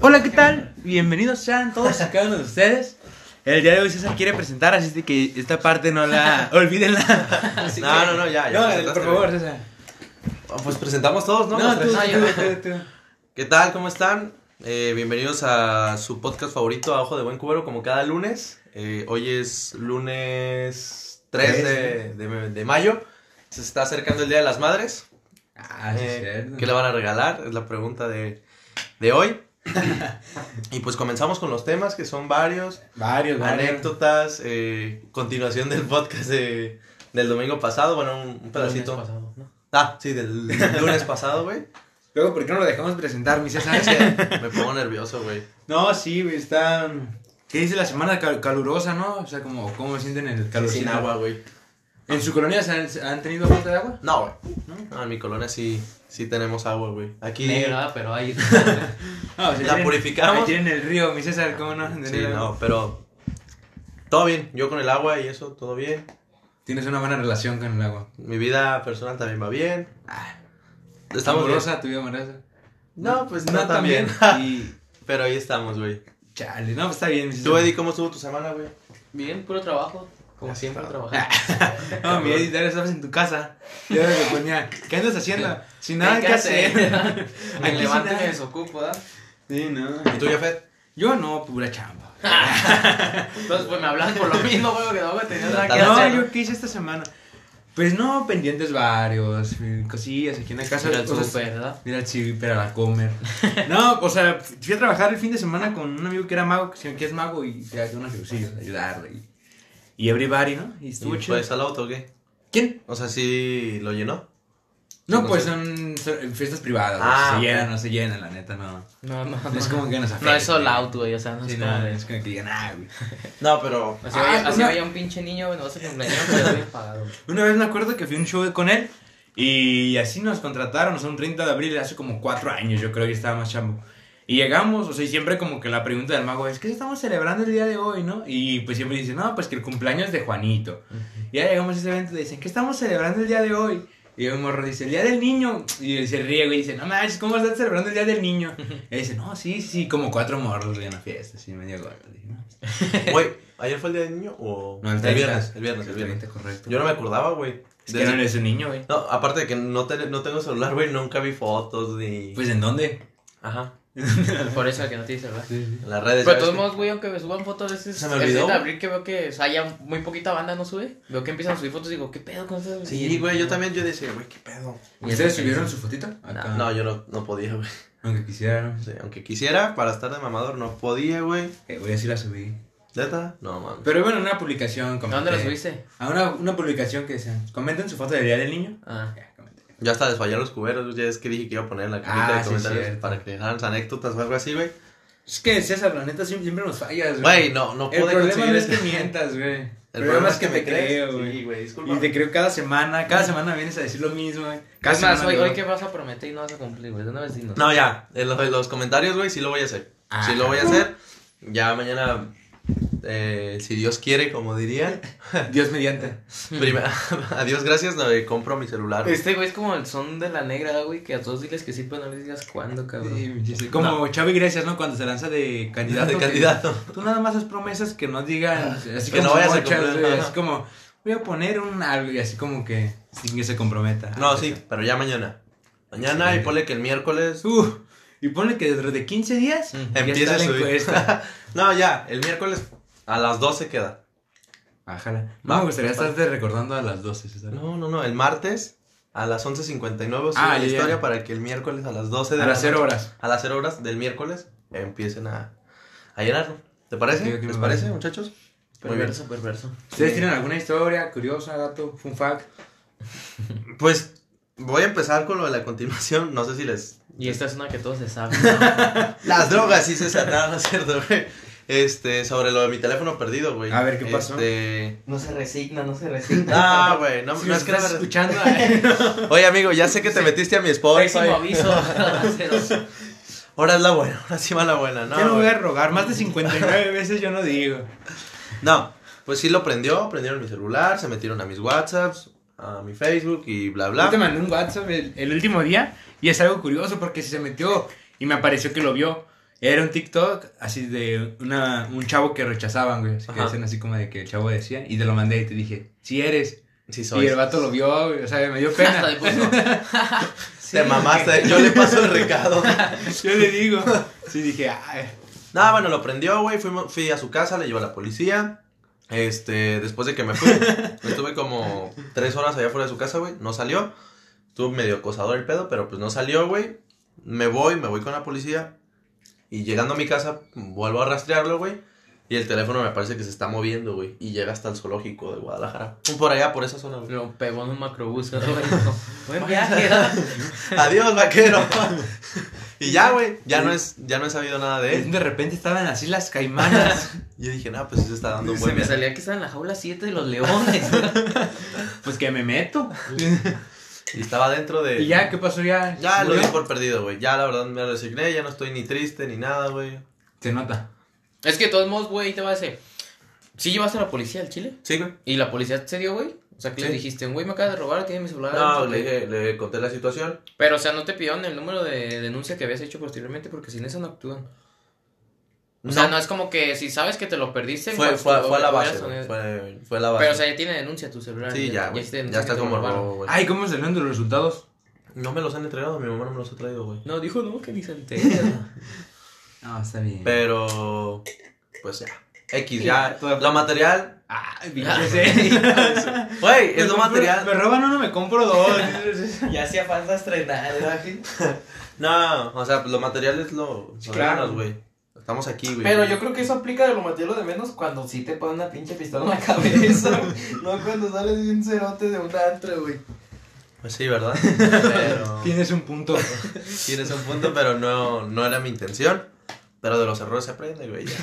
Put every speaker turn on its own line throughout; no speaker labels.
Hola, ¿qué tal? Bienvenidos sean todos y cada uno de ustedes. El día de hoy César quiere presentar, así que esta parte no la olvídenla. Así
No,
que-
no, no, ya, ya
No,
presentaste,
por favor. César.
Ah, Pues presentamos todos, ¿no?
No,
Los
tú,
tres.
tú, tú, tú.
¿Qué tal? ¿Cómo están? Eh, bienvenidos a su podcast favorito, A Ojo de Buen Cubero, como cada lunes. Eh, hoy es lunes 3 de, de- de mayo. Se está acercando el Día de las Madres.
Ah, sí,
Eh,
es cierto.
¿Qué le van a regalar? Es la pregunta de, de hoy. y pues comenzamos con los temas, que son varios.
Varios, varios.
Anécdotas, eh, continuación del podcast de- del domingo pasado. Bueno, un, un pedacito.
pasado, ¿no?
Ah, sí, del lunes pasado, güey.
Luego, ¿por qué no lo dejamos presentar, mi César?
Me pongo nervioso, güey.
No, sí, güey, está... ¿Qué dice la semana cal- calurosa, no? O sea, como, ¿cómo sienten el calor?
Sin agua, güey.
¿En su colonia se han, se han tenido falta de agua?
No, güey. No, en mi colonia sí, sí tenemos agua, güey. Aquí.
Negra, pero ahí.
No, o sea,
¿La
tienen-
purificamos?
ahí tienen el río, mi César, ¿cómo no?
Sí, no, pero. Todo bien. Yo con el agua y eso, todo bien.
Tienes una buena relación con el agua.
Mi vida personal también va bien. Estamos bien.
amorosa, tu vida amorosa.
No, pues no,
No,
también.
y...
pero ahí estamos, güey.
Chale, no, pues está bien. mi
¿Tú. Eddie, cómo estuvo tu semana, güey?
Bien, puro trabajo. Como siempre, trabajando.
No, mi Eddie, ahora estabas en tu casa. Yo me ponía, ¿qué andas haciendo? Sin nada que hacer.
Me levanto y me desocupo, ¿verdad?
Sí, no.
¿Y tú, Jafet?
Yo no, pura chamba.
Entonces, pues me hablan por lo mismo, güey, que no voy a tener nada que
No,
hacer.
yo qué hice esta semana. Pues no, pendientes varios, eh, cosillas aquí en la casa.
Ir al
cosas-. Ir al súper, a la comer. No, o sea, fui a trabajar el fin de semana con un amigo que era mago, que que es mago, y te hace unos cosillas, ayudarle. Y, y everybody, ¿no? Y estuvo
¿Y
chido.
pues al auto o qué?
¿Quién?
O sea, sí lo llenó.
No,
no
pues son, son fiestas privadas.
Ah,
se
ok.
llenan, no se llenan, la neta, no.
No, no,
No es como que nos afecte.
No es sold out, güey, o sea, no
Sí,
es
no,
como.
es como que digan, ah, güey.
No, pero.
Así,
Ah,
vaya, así
una-
vaya un pinche niño, güey, no vas a cumpleaños, pero bien pagado.
Una vez me acuerdo que fui a un show con él y así nos contrataron, o sea, un 30 de abril, hace como cuatro años, yo creo que estaba más chambo. Y llegamos, o sea, y siempre como que la pregunta del mago es, ¿qué estamos celebrando el día de hoy, no? Y pues siempre dicen, no, pues que el cumpleaños de Juanito. Y ya llegamos a ese evento y dicen, ¿qué estamos celebrando el día de hoy? Y un morro dice, el día del niño. Y se ríe, güey, y dice, no manches, ¿cómo estás celebrando el día del niño? Y dice, no, sí, sí, sí, como cuatro morros, en la fiesta, así, medio gordo. No,
Güey, ¿ayer fue el día del niño o.?
No, el
el
30.
viernes, el viernes, el viernes.
30, correcto.
Yo no me acordaba, güey.
Es que no eres un niño, güey.
No, aparte de que no, te- no tengo celular, güey, nunca vi fotos ni...
Pues, ¿en dónde?
Ajá.
Por eso que no te dice, ¿verdad?
En las redes.
Pero de todos modos, güey, aunque me suban fotos, a veces
Se me olvidó,
7 de
güey.
abril que veo que o sea, ya muy poquita banda no sube. Veo que empiezan a subir fotos y digo, ¿qué pedo con eso?
Sí, güey, yo también yo decía, güey, qué pedo.
Y
¿Ustedes subieron su fotito? Acá.
No, yo no, no podía, güey.
Aunque quisieran.
Sí, aunque quisiera, para estar de mamador, no podía, güey.
Eh, voy a decir la subí.
¿Neta? No, mames.
Pero bueno, una publicación.
¿A dónde la subiste?
A una, una publicación que decía, comenten su foto del día del niño.
Ah.
Ya,
Ya hasta desfallaron los cuberos, ya es que dije que iba a poner en la cajita
Ah,
de
sí,
comentarios
cierto.
para que dejaran anécdotas o algo así, güey.
Es que César, la neta, siempre, nos fallas,
Güey, no, no
El
pude
problema
conseguir
no es
este-
que mientas, güey. El,
El
problema es que,
me
creo, güey.
Sí, güey, disculpa.
y te creo cada semana. Cada semana vienes a decir lo mismo, güey. Cada
Es más,
semana
hoy, hoy que vas a prometer y no vas a cumplir, güey. De una vez dinos.
No, ya, en los, en los comentarios, güey, sí lo voy a hacer.
Ah.
Sí lo voy a hacer. Ya mañana, eh, si Dios quiere, como dirían.
Dios mediante.
Primero, adiós, gracias, no, eh, compro mi celular. güey.
Este güey es como el son de la negra, güey, que a todos diles que sí, pero no les digas cuándo, cabrón.
Sí, sí, Como Chavo Iglesias, ¿no? Cuando se lanza de candidato.
De
que-
candidato.
Tú nada más haz promesas que no digan. Así
Que
como
no vayas a
güey. Así como, voy a poner un algo y así como que sin que se comprometa.
No, sí, pero ya mañana. Mañana
Sí.
y ponle que el miércoles
Uh, y ponle que dentro de 15 días
Mm.
ya
empiece
está
a
la
subir.
encuesta.
no, ya, el miércoles a las 12 queda.
Bájala. No me gustaría
va.
estarte recordando a las 12, César.
No, no, no, el martes a las 11.59 subo
Ah,
la
ya, ya.
historia para que el miércoles a las 12 de
A
la
las 0
noche-
horas.
A las 0 horas del miércoles empiecen a, a llenarlo. ¿Te parece? ¿Les
parece.
parece, muchachos? Muy bien.
Perverso, perverso.
¿Ustedes tienen alguna historia curiosa, dato, fun fact?
Pues voy a empezar con lo de la continuación. No sé si les.
Y esta es una que todos se saben.
Las drogas, sí se no, no es cierto, güey. Este, sobre lo de mi teléfono perdido, güey.
A ver, ¿qué pasó?
Este.
No se resigna, no se resigna.
Ah, güey, no,
Si
no es que
estás
me-
escuchando, eh.
Oye, amigo, ya sé que te metiste a mi Spotify.
Aviso.
Ahora es la buena, ahora sí va la buena, ¿no?
Yo no voy a rogar, más de 59 veces yo no digo.
No, pues sí lo prendió, prendieron mi celular, se metieron a mis WhatsApps, a mi Facebook y bla, bla.
Yo te mandé un WhatsApp el, el último día y es algo curioso porque si se metió y me apareció que lo vio Era un TikTok así de una, un chavo que rechazaban, güey. Así que
Ajá.
decían así como de que el chavo decía. Y te lo mandé y te dije, si eres.
Sí,
Y
soy.
el vato lo vio, güey. O sea, me dio
Hasta
pena.
le puso.
Te mamaste, yo le paso el recado.
Yo le digo. Sí, dije, ay.
Nada, bueno, lo prendió, güey. Fuimos- Fui a su casa, le llevó a la policía. Este, después de que me fui, estuve como tres horas allá fuera de su casa, güey. No salió. Estuvo medio acosador el pedo, pero pues no salió, güey. Me voy, me voy con la policía. Y llegando a mi casa, vuelvo a rastrearlo, güey. Y el teléfono me parece que se está moviendo, güey. Y llega hasta el zoológico de Guadalajara. Por allá, por esa zona, güey.
Lo pegó en un macrobús. ¿no? Buen viaje.
Adiós, vaquero. y ya, güey. Ya no es, ya no he sabido nada de él.
De repente estaban así las caimanas.
Y yo dije, no, pues sí se está dando un
Se
buen
me
viaje.
salía que estaba en la jaula 7 de los leones.
pues que me meto.
Y estaba dentro de.
y ya, ¿qué pasó ya?
Ya lo di por perdido, güey. Ya la verdad me resigné, ya no estoy ni triste ni nada, güey.
Se nota.
es que de todos modos, güey, te va a decir. ¿Sí llevaste a la policía al Chile?
Sí, güey.
¿Y la policía se dio, güey? O sea, que
Sí.
le dijiste, güey, me acaba de robar, tiene mi celular.
No, le,
güey".
dije- le conté la situación.
Pero, o sea, no te pidieron el número de denuncia que habías hecho posteriormente porque sin eso no actúan. O sea, no es como que si sabes que te lo perdiste.
Fue,
pues,
fue, fue la base, Fue, la base.
Pero, o sea, ya tiene denuncia tu celular.
sí, ya, Ya,
denuncia
está como robo, güey.
Ay, ¿cómo salieron de los resultados?
No me los han entregado, mi mamá no me los ha traído, güey.
No, dijo no, que ni se entera.
No, está bien.
Pero, pues ya. X, ya.
todo-
Lo material,
Ay,
Ah,
pinche
güey, es
Me
lo material.
Me roban uno, me compro dos.
ya hacía falta estrenar,
No, o sea, pues lo material es lo.
Claro.
güey. Estamos aquí, güey.
Pero yo creo que eso aplica de lo material de menos cuando sí te ponen una pinche pistola en la cabeza. no cuando sales de un cerote de un antro, güey.
Pues sí, ¿verdad? Pero.
Tienes un punto.
Tienes un punto, pero no, no era mi intención. Pero de los errores se aprende, güey. Ya,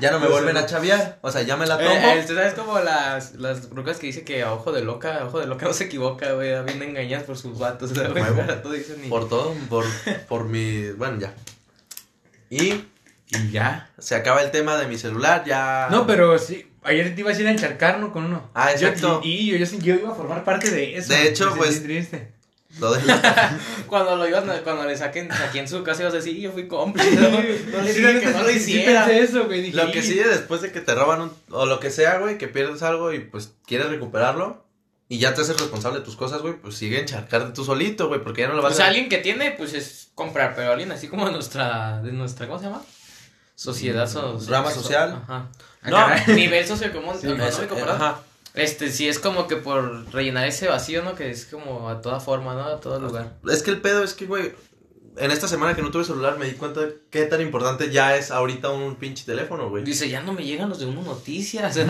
Ya no me vuelven a chaviar. O sea, ya me la tomo.
Eh, eh, ¿tú ¿Sabes como las, las rucas que dice que a ojo de loca, a ojo de loca no se equivoca, güey? Vienen engañadas por sus vatos, güey. Todo dicen y-
Por todo, por, por mi. Bueno, ya. Y
Y ya.
se acaba el tema de mi celular, ya.
No, pero sí. Ayer te ibas a ir a encharcar, ¿no? Con uno.
Ah,
Yo-
exacto.
y y yo, yo, yo iba a formar parte de eso.
De hecho,
Me
pues-
triste.
Lo de la-
Cuando lo iban, a- cuando le saquen aquí en su casa ibas a decir, yo fui cómplice, no, no le dije que no lo
Sí
hiciera.
eso, güey. Dije,
Lo que
"Y".
sigue después de que te roban un, o lo que sea, güey, que pierdes algo y pues quieres recuperarlo y ya te haces responsable de tus cosas, güey, pues sigue encharcarte tú solito, güey, porque ya no lo vas
O sea,
a
alguien que tiene, pues es comprar, pero alguien así como de nuestra, de nuestra, ¿cómo se llama? Sociedad so-
Rama
so-
social.
Ajá.
No,
Nivel socioeconómico, perdón.
ajá.
Este, sí es como que por rellenar ese vacío, ¿no? Que es como a toda forma, ¿no? A todo lugar.
Es que el pedo es que, güey, en esta semana que no tuve celular me di cuenta de qué tan importante ya es ahorita un pinche teléfono, güey.
Dice, ya no me llegan los de uno noticias, ¿eh?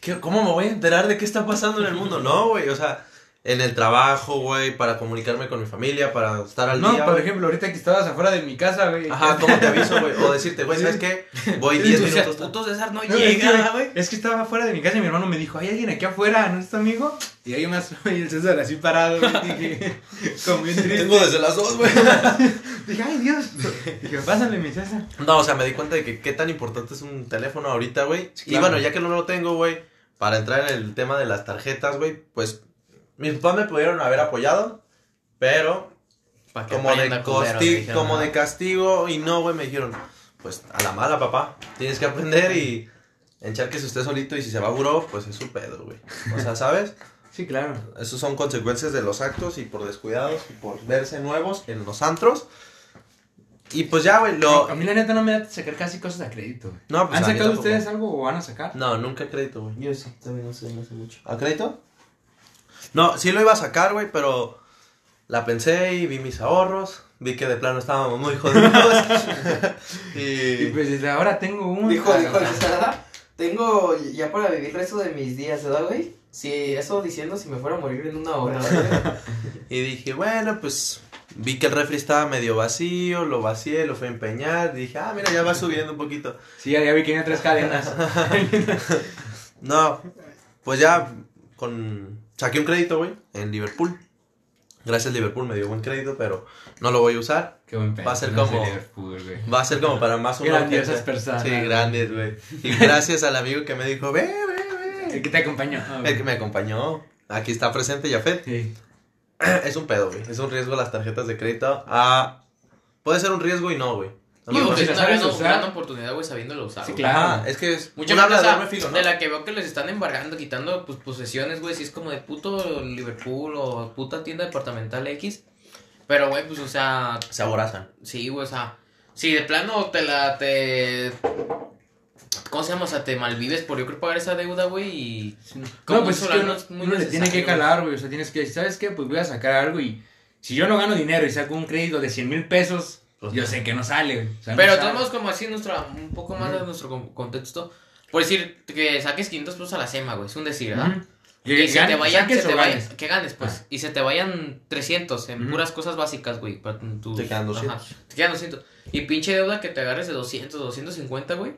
¿Qué- ¿Cómo me voy a enterar de qué está pasando en el mundo? No, güey, o sea, en el trabajo, güey, para comunicarme con mi familia, para estar al
No,
día.
por
güey.
ejemplo, ahorita que estabas afuera de mi casa, güey.
Ajá, ¿cómo te aviso, güey? O decirte, güey, ¿sabes qué? Voy 10
O sea,
minutos.
puto César no,
No,
llega, güey.
es que estaba afuera de mi casa y mi hermano me dijo, hay alguien aquí afuera, ¿no es tu amigo? Y ahí más, y el César así parado, güey, dije, como bien triste.
Tengo desde las 2, güey.
Dije, ay, Dios. Dije, pásale, mi César.
No, o sea, me di cuenta de que qué tan importante es un teléfono ahorita, güey.
Sí,
Y bueno, ya que no lo tengo, güey, para entrar en el tema de las tarjetas, güey, pues mis papás me pudieron haber apoyado, pero
que
como de,
culero, dijeron,
como de castigo y no, güey, me dijeron, pues a la mala, papá, tienes que aprender y encharques usted solito y si se va a buró, pues es su pedo, güey. O sea, ¿sabes?
Sí, claro.
Esos son consecuencias de los actos y por descuidados y por verse nuevos en los antros. Y pues ya, güey, lo...
A mí la neta no me da sacar casi cosas a crédito, güey.
No, pues
¿Han
a
sacado ustedes algo o van a sacar?
No, nunca crédito, güey.
Yo sí, también no sé, no sé mucho.
¿A crédito? No, sí lo iba a sacar, güey, pero la pensé y vi mis ahorros. Vi que de plano estábamos muy jodidos.
Y
y...
pues desde ahora tengo uno.
Dijo, dijo, tengo ya para vivir el resto de mis días, ¿verdad, güey? Si eso diciendo si me fuera a morir en una hora,
y dije, bueno, pues vi que el refri estaba medio vacío, lo vacié, lo fui a empeñar. Dije, ah, mira, ya va subiendo un poquito.
Sí, ya, ya vi que tenía tres cadenas.
No, pues ya con... Saqué un crédito, güey, en Liverpool. Gracias, Liverpool me dio buen crédito, pero no lo voy a usar.
Qué buen pedo.
Va a ser como-. Va a ser como para más una
Grandiosas personas.
Sí, grandes, güey. Y gracias al amigo que me dijo, ve, ve,
El
ve.
que te acompañó. Ah,
El que me acompañó. Aquí está presente Jafet.
Sí.
Es un pedo, güey. Es un riesgo las tarjetas de crédito. Ah, puede ser un riesgo y no, güey.
Digo
pues,
que
si
es
la
una
sabes
gran, oportunidad, güey, sabiéndolo usar.
Sí, claro.
Ajá, es que es
Mucha
doble filo, ¿no?
de la que veo que les están embargando, quitando pues posesiones, güey, si es como de puto Liverpool o puta tienda departamental X. Pero, güey, pues, o sea,
Se aborazan.
sí, güey, o sea, si de plano te la, te... ¿Cómo se llama? O sea, te malvives por yo creo pagar esa deuda, güey, y...
No, pues
eso,
es que uno,
es muy
uno le tiene que calar, güey. O sea, tienes que decir, ¿sabes qué? Pues voy a sacar algo y si yo no gano dinero y saco un crédito de 100 mil pesos,
Pues
yo
no.
sé que no sale, güey. O sea, no
Pero todos modos, como así, nuestra, un poco más de nuestro con- contexto, por decir que saques 500 pesos a la SEMA, güey, es un decir, ¿verdad?
Ujú.
Que
Que
se te
ganes,
vayan, se te vayan-
ganes.
que ganes, pues. Y se te vayan 300 en
Ujú.
puras cosas básicas, güey. para tus-
Te quedan 200.
Ajá, te quedan 200. Y pinche deuda que te agarres de 200, 250, güey.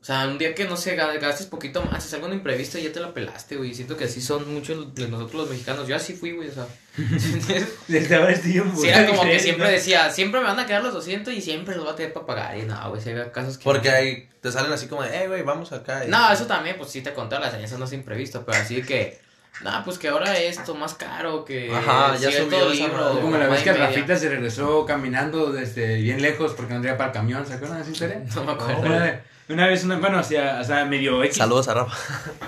O sea, un día que no sé, ga- gastes poquito más, es algo imprevisto y ya te la pelaste, güey. Siento que así son muchos de nosotros los mexicanos. Yo así fui, güey, o sea.
Desde ahora un
Sí, era como
de
que siempre decía, siempre me van a quedar los 200 y siempre los voy a tener para pagar. Y no, güey, si había casos que.
Porque
no.
ahí te salen así como de, eh, güey, vamos acá. y-
No, eso también, pues sí te conté las eso no es imprevisto, pero así que. No, pues que ahora esto más caro que.
Ajá, ya subió esa
libro,
como la vez que. Rafita se regresó caminando desde bien lejos porque no traía para el camión, ¿se acuerdan de esa historia?
No me acuerdo.
Una, una vez, una, bueno, o sea, o sea, medio X.
Saludos a Rafa.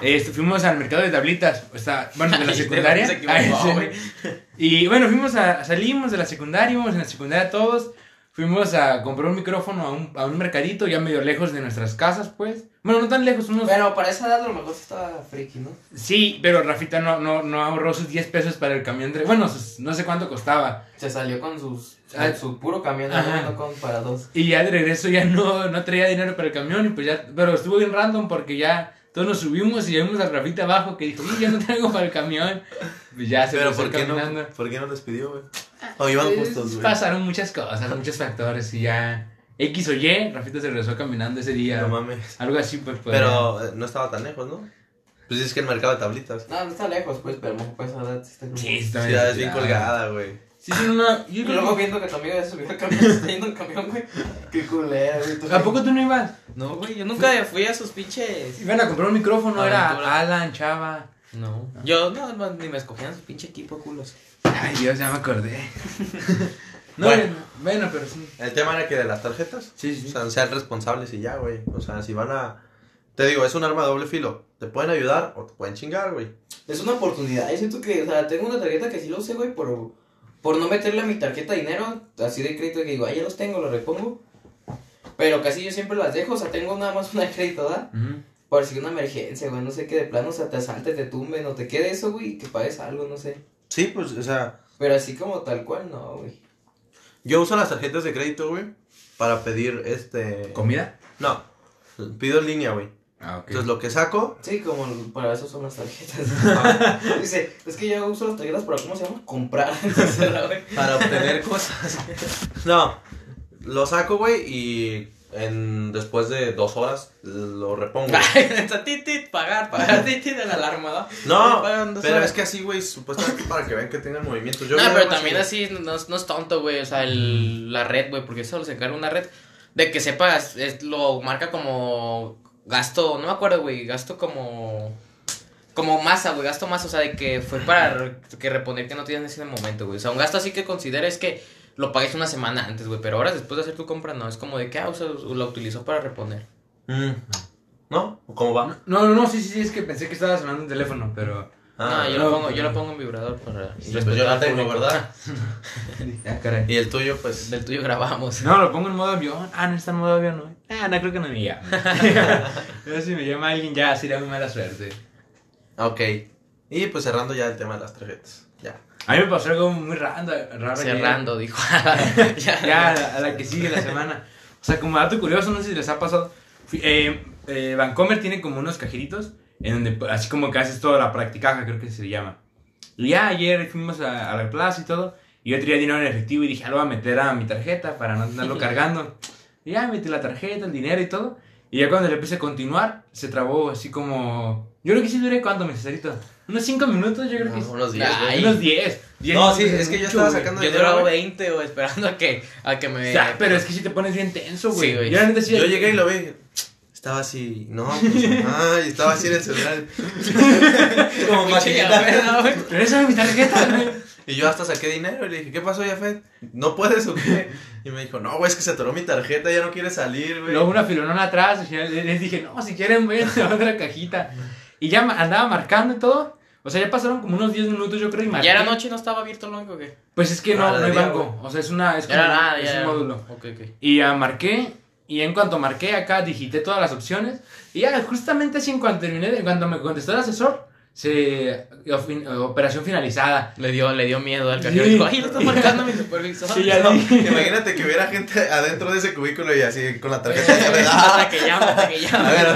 Este, fuimos al mercado de tablitas, o sea, bueno, de la secundaria. Ay, sí. Y bueno, fuimos a, salimos de la secundaria, íbamos en la secundaria todos. Fuimos a comprar un micrófono a un, a un mercadito ya medio lejos de nuestras casas, pues. Bueno, no tan lejos, unos...
Pero para esa edad a lo mejor estaba friki, ¿no?
Sí, pero Rafita no, no, no ahorró sus 10 pesos para el camión. de- Bueno, sus- no sé cuánto costaba.
Se salió con sus
Ah.
su puro camión,
Ajá.
no con para dos.
Y ya de regreso ya no, no traía dinero para el camión y pues ya... Pero estuvo bien random porque ya todos nos subimos y ya vimos a Rafita abajo que dijo, y ya no traigo para el camión. Pues ya se
Pero ¿por qué,
caminando.
no, ¿por qué no les pidió, güey? O iban
Pues,
justos, güey.
Pasaron muchas cosas, muchos factores y ya... X o Y, Rafita se regresó caminando ese día.
No mames.
Algo así, pues. pues
Pero eh, no estaba tan lejos, ¿no? Pues es que el mercado de tablitas.
No, no está lejos, pues, pero pues esa edad sí está como-
Sí, está
Sí,
bien.
es bien colgada, güey.
Sí, sí, no. Yo
Y
creo
luego
que-
viendo que tu amigo ya se subió al camión, está yendo en camión, güey. Qué culera, güey.
¿A poco tú no ibas?
No, güey, yo nunca fui a sus pinches.
Iban a comprar un micrófono,
Aventura.
era Alan, Chava.
No. Yo no, no, ni me escogían su pinche equipo, culos.
Ay, Dios, ya me acordé. no,
Bueno.
bueno. pero sí.
El tema era que de las tarjetas.
Sí, sí,
O sea, sean responsables y ya, güey. O sea, si van a. Te digo, es un arma de doble filo. Te pueden ayudar o te pueden chingar, güey.
Es una oportunidad. Yo siento que, o sea, tengo una tarjeta que sí lo usé, güey, por, por no meterle a mi tarjeta dinero, así de crédito que digo, ah, ya los tengo, los repongo. Pero casi yo siempre las dejo, o sea, tengo nada más una de crédito, ¿verdad? Por si una emergencia, güey, no sé que de plano, o sea, te asalte, te tumben o te quede eso, güey, y que pagues algo, no sé.
Sí, pues, o sea,
Pero así como tal cual, no, güey.
yo uso las tarjetas de crédito, güey, para pedir este.
¿Comida?
No, pido en línea, güey.
Ah.
Entonces lo que saco,
Sí, como para eso son las tarjetas. Dice, es que yo uso las tarjetas para, ¿cómo se llama? Comprar.
Para obtener cosas. No, lo saco, güey, y en, después de dos horas lo repongo.
Está titit, pagar, pagar titit de la alarma, ¿no?
No, pero
horas.
es que así, güey, supuestamente para que vean que tengan movimientos. Yo
no, pero también así no, es- no es tonto, güey. O sea, el, la red, güey, porque solo se encarga una red. De que sepas, es, lo marca como gasto, no me acuerdo, güey, gasto como. Como masa, güey, gasto masa, o sea, de que fue para re- que reponer que no tienes en ese momento, güey. O sea, un gasto así que consideres que lo pagues una semana antes, güey, pero horas después de hacer tu compra, no, es como de que, ah, o sea, lo utilizó para reponer.
Mm. ¿No? ¿Cómo va?
No, no, no, sí, sí, sí, es que pensé que estaba sonando un teléfono, pero.
No, yo,
no,
lo pongo, yo
no.
lo pongo en vibrador para
Sí, pues yo la tengo, ¿verdad?
Ah, caray.
Y el tuyo, pues.
Del tuyo grabamos.
No, lo pongo en modo avión. Ah, no está en modo avión, no. Ah, no creo que no me llame. Pero si me llama alguien ya sería muy mala suerte.
Ok. Y pues cerrando ya el tema de las tarjetas. Ya.
A mí me pasó algo muy raro. raro.
Cerrando, dijo.
ya, a la, a la que sigue la semana. O sea, como dato curioso, no sé si les ha pasado. Eh, eh, Vancomer tiene como unos cajeritos en donde, así como que haces toda la practicaja, creo que se llama. Y ya ayer fuimos a, a la plaza y todo. Y yo traía dinero en efectivo y dije, ah, lo voy a meter a mi tarjeta para no andarlo cargando. Y ya metí la tarjeta, el dinero y todo. Y ya cuando le empecé a continuar, se trabó así como. Yo creo que sí duré cuánto, necesito. Unos 5 minutos, yo creo que sí.
Unos días,
Ay,
güey.
Unos 10. 10
No, sí, es que yo estaba
güey.
sacando
Yo
güey.
20 o esperando a que, a que me.
O sea, pero es que si te pones bien tenso, güey.
Sí, güey.
Yo
Yo llegué y lo vi. Estaba así, no, pues, ay, estaba así en el celular. Como
llavera, güey.
Regresame mi tarjeta, güey.
Y yo hasta saqué dinero y le dije, ¿qué pasó, Jafet? ¿No puedes o qué? Y me dijo, no, güey, es que se atoró mi tarjeta, ya no quiere salir, güey.
Luego una filonona atrás, y les dije, no, si quieren, ven a otra cajita. Y ya andaba marcando y todo. O sea, ya pasaron como unos 10 minutos, yo creo, y marqué.
¿Ya era noche y no estaba abierto el banco o qué?
Pues es que no, no hay
día,
banco. O sea, es una. Es,
Ya era
como-
nada,
es
ya
un
era.
módulo.
Ok, ok.
Y ya marqué. Y en cuanto marqué acá, digité todas las opciones. Y ya, justamente así, en cuanto terminé, en cuanto me contestó el asesor, se. ofin- operación finalizada.
Le dio, le dio miedo al cajero.
Sí.
Dijo, ay, lo está marcando mi supervisor.
Sí, ya
No, imagínate que hubiera gente adentro de ese cubículo y así con la tarjeta le.
Hasta que llama, hasta que llama.
A ver,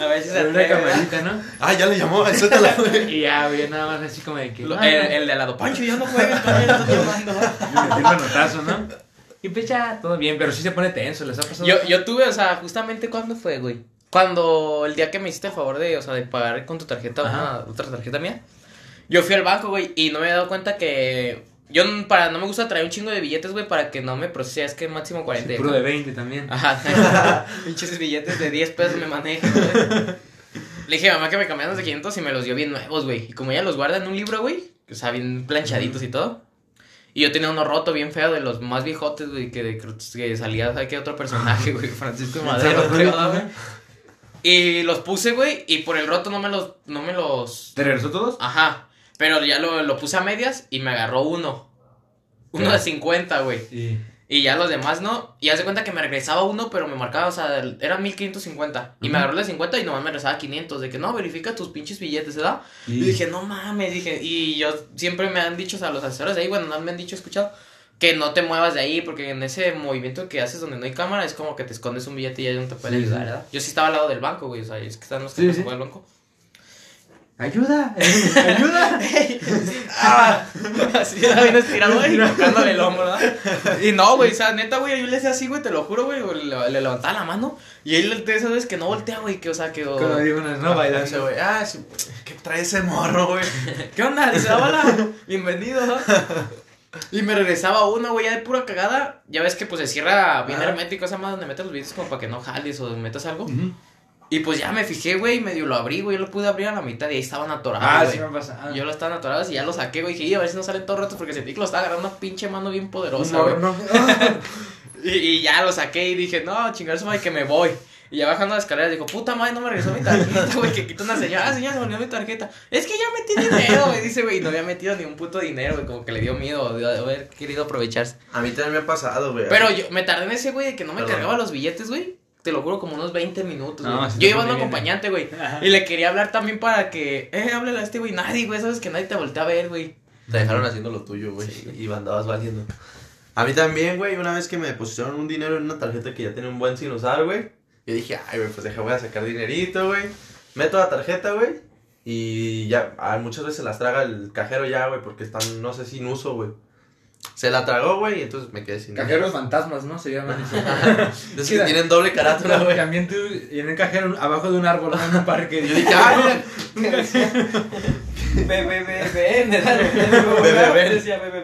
A ver si se
una camarita, ¿no?
ah, ya le llamó, suéltala.
Y ya, güey, nada más así como de que.
Lo-
"Ah,
El, el de al lado, Pancho, ya no juegues con él, está llamando.
Me metí el manotazo, ¿no? Y pues ya, todo bien, pero sí se pone tenso, ¿les ha pasado?
Yo, yo tuve, o sea, justamente cuando fue, güey. Cuando el día que me hiciste el favor de, o sea, de pagar con tu tarjeta, una, otra tarjeta mía. Yo fui al banco, güey, y no me he dado cuenta que. Yo para no me gusta traer un chingo de billetes, güey, para que no me procese, es que máximo 40.
Puro de 20 también.
Ajá. Pinches billetes de 10 pesos me manejan, güey. Le dije a mamá que me cambiaron de 500 y me los dio bien nuevos, güey. Y como ella los guarda en un libro, güey, o sea, bien planchaditos y todo. Y yo tenía uno roto bien feo de los más viejotes, güey, que, de- que salía, ¿sabes qué? Otro personaje, güey, Francisco de Madero, creo, ¿no, güey? Y los puse, güey, y por el roto no me los, no me los...
¿Te regresó todos?
Ajá. Pero ya lo, lo puse a medias y me agarró uno. Uno
¿Qué?
de 50, güey.
Sí.
Y ya los demás no. Y haz de cuenta que me regresaba uno, pero me marcaba, o sea, el- era 1550. Y me
Ujú.
agarró el de 50 y nomás me regresaba 500. De que no, verifica tus pinches billetes, ¿verdad? Y dije, no mames, dije. Y yo siempre me han dicho, o sea, los asesores de ahí, bueno, no me han dicho, escuchado, que no te muevas de ahí, porque en ese movimiento que haces donde no hay cámara es como que te escondes un billete y ya no te pueden
Sí,
ayudar,
sí.
¿verdad? Yo sí estaba al lado del banco, güey, o sea, es que están los que
Sí,
se del banco.
¡Ayuda! ¡Ayuda!
Ah, así era bien estirado, güey, y tocándole el hombro, ¿verdad? Y no, güey, o sea, neta, güey, yo le hacía así, güey, te lo juro, güey, le, le levantaba la mano y él de esas veces que no voltea, güey, que, o sea, que...
Como digo, no bailando.
güey, ah, sí, ¿qué trae ese morro, güey?
¿Qué onda? Dice, hola, bienvenido, ¿no? Y me regresaba uno, güey, ya de pura cagada. Ya ves que pues se cierra bien
Ajá.
hermético esa más donde metes los billetes como para que no jales o metas algo.
Ujú.
Y pues ya me fijé, güey, y medio lo abrí, güey, yo lo pude abrir a la mitad y ahí estaban atorados,
Ah,
güey.
sí me ha pasado.
Yo lo estaban atorados y ya lo saqué, güey, y dije, "Y a ver si no salen todos rotos porque sentí que lo estaba agarrando una pinche mano bien poderosa, güey.
no.
Y, y ya lo saqué y dije, no, chingar su madre que me voy. Y ya bajando las escaleras dijo, puta madre, no me regresó mi tarjeta, güey, que quita una señora, ah, señora, se me olvidó mi tarjeta. Es que ya metí dinero, güey, dice, güey, y no había metido ni un puto dinero, güey, como que le dio miedo de haber querido aprovecharse.
A mí también me ha pasado, güey.
Pero yo me tardé en ese, güey, de que no me
Perdón.
cargaba los billetes, güey. Te lo juro, como unos 20 minutos.
No,
yo
te
iba
pone
un acompañante, güey.
Ajá.
Y le quería hablar también para que, eh, háblale a este, güey. Nadie, güey, sabes que nadie te voltea a ver, güey.
Te dejaron haciendo lo tuyo, güey. y andabas valiendo. A mí también, güey, una vez que me depositaron un dinero en una tarjeta que ya tenía un buen sin usar, güey. Yo dije, ay, güey, pues deja, voy a sacar dinerito, güey. Meto la tarjeta, güey. Y ya, ah, muchas veces las traga el cajero ya, güey, porque están, no sé, sin uso, güey. Se la tragó, güey, y entonces me quedé sin
Cajeros fantasmas, ¿no? Se llaman.
Es que tienen doble carátula, güey.
También tú, y en el cajero, abajo de un árbol, en un parque.
Yo dije, ah,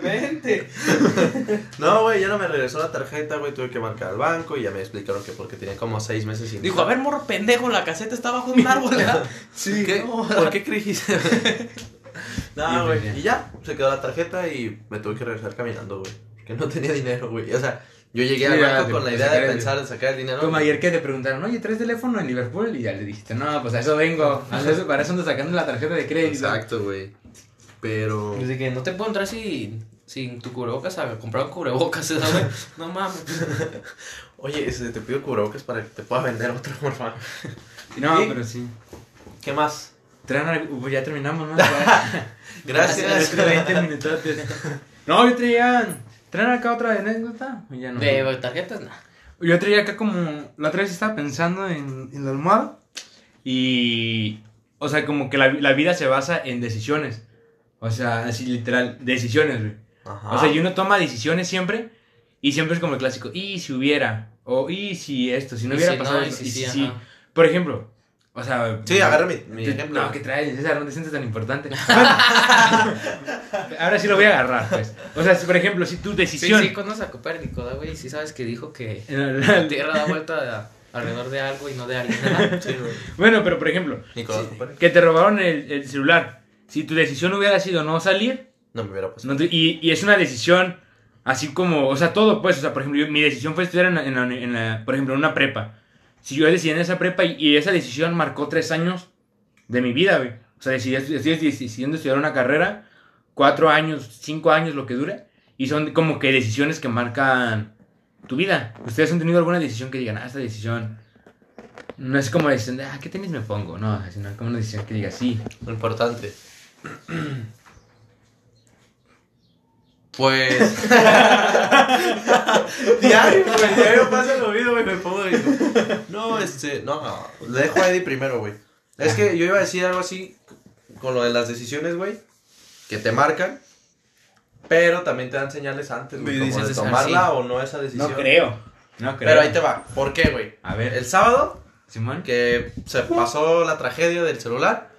vente.
No, güey, ya no me regresó la tarjeta, güey. Tuve que marcar al banco y ya me explicaron que porque tenía como seis meses sin
Dijo, a ver, morro pendejo, la caseta está bajo de un árbol, ¿verdad?
Sí, ¿Qué? ¿Por qué creíste? no, güey. Y ya, se quedó la tarjeta y me tuve que regresar caminando, güey. Porque no tenía dinero, güey. O sea, yo llegué
Sí,
al banco con la
de
idea de pensar de sacar el dinero.
Como ayer que te preguntaron, oye, ¿traes teléfono en Liverpool? Y ya le dijiste, no, pues a eso vengo. A eso, para eso ando sacando la tarjeta de crédito.
Exacto, güey. Pero.
Dice que no te puedo entrar sin, sin tu cubrebocas a comprar un cubrebocas, ¿sabes? No mames.
Oye, ese, te pido cubrebocas para que te pueda vender otro, por favor.
No,
¿Sí?
pero sí.
¿Qué más?
Ya terminamos, ¿no?
Gracias.
Otros 20 minutotes. No, yo traía. ¿Traen acá otra anécdota? Ya no.
De tarjetas, no.
Yo traía acá como. La otra vez estaba pensando en, en la almohada. Y. O sea, como que la, la vida se basa en decisiones. O sea, así literal, decisiones, güey.
Ajá.
O sea, y uno toma decisiones siempre. Y siempre es como el clásico. Y si hubiera. O y si esto. Si no hubiera
si
pasado
y
esto.
si
y
sí,
si sí.
ajá.
Por ejemplo. O sea.
Sí, agarra mi, mi ejemplo.
No, que traes, César, no te sientes tan importante. Ahora sí lo voy a agarrar, pues. O sea, si, por ejemplo, si tu
Sí,
decisión.
sí, conoces a Copérnico, ¿da, güey? Sí sabes que dijo que
En
la Tierra da vuelta a- alrededor de algo y no de alguien.
Sí, güey.
Bueno, pero por ejemplo,
Nicolás
si-
Copérnico.
que te robaron el, el celular. Si tu decisión hubiera sido no salir,
No me hubiera puesto.
No te- y, y es una decisión así como, o sea, todo, pues, o sea, por ejemplo, yo- mi decisión fue estudiar en la, en la- en la- por ejemplo, en una prepa. Si yo decidí en esa prepa y, y esa decisión marcó tres años de mi vida, güey. O sea, decidí, decidiendo estudiar una carrera, cuatro años, cinco años, lo que dure. Y son como que decisiones que marcan tu vida. ¿Ustedes han tenido alguna decisión que digan, ah, esta decisión... No es como decisión de, ah, ¿qué tenis me pongo? No, sino como una decisión que diga, sí.
Lo importante. Pues. diario, güey. Diario pasa lo mismo, güey. Me pongo No, este. No, no. Le dejo a Eddie primero, güey. Es que yo iba a decir algo así con lo de las decisiones, güey. Que te marcan. Pero también te dan señales antes, güey. Como
dices,
de
ah,
tomarla
sí.
o no esa decisión.
No creo. No creo.
Pero ahí te va. ¿Por qué, güey?
A ver,
El sábado
Simón.
que se pasó la tragedia del celular.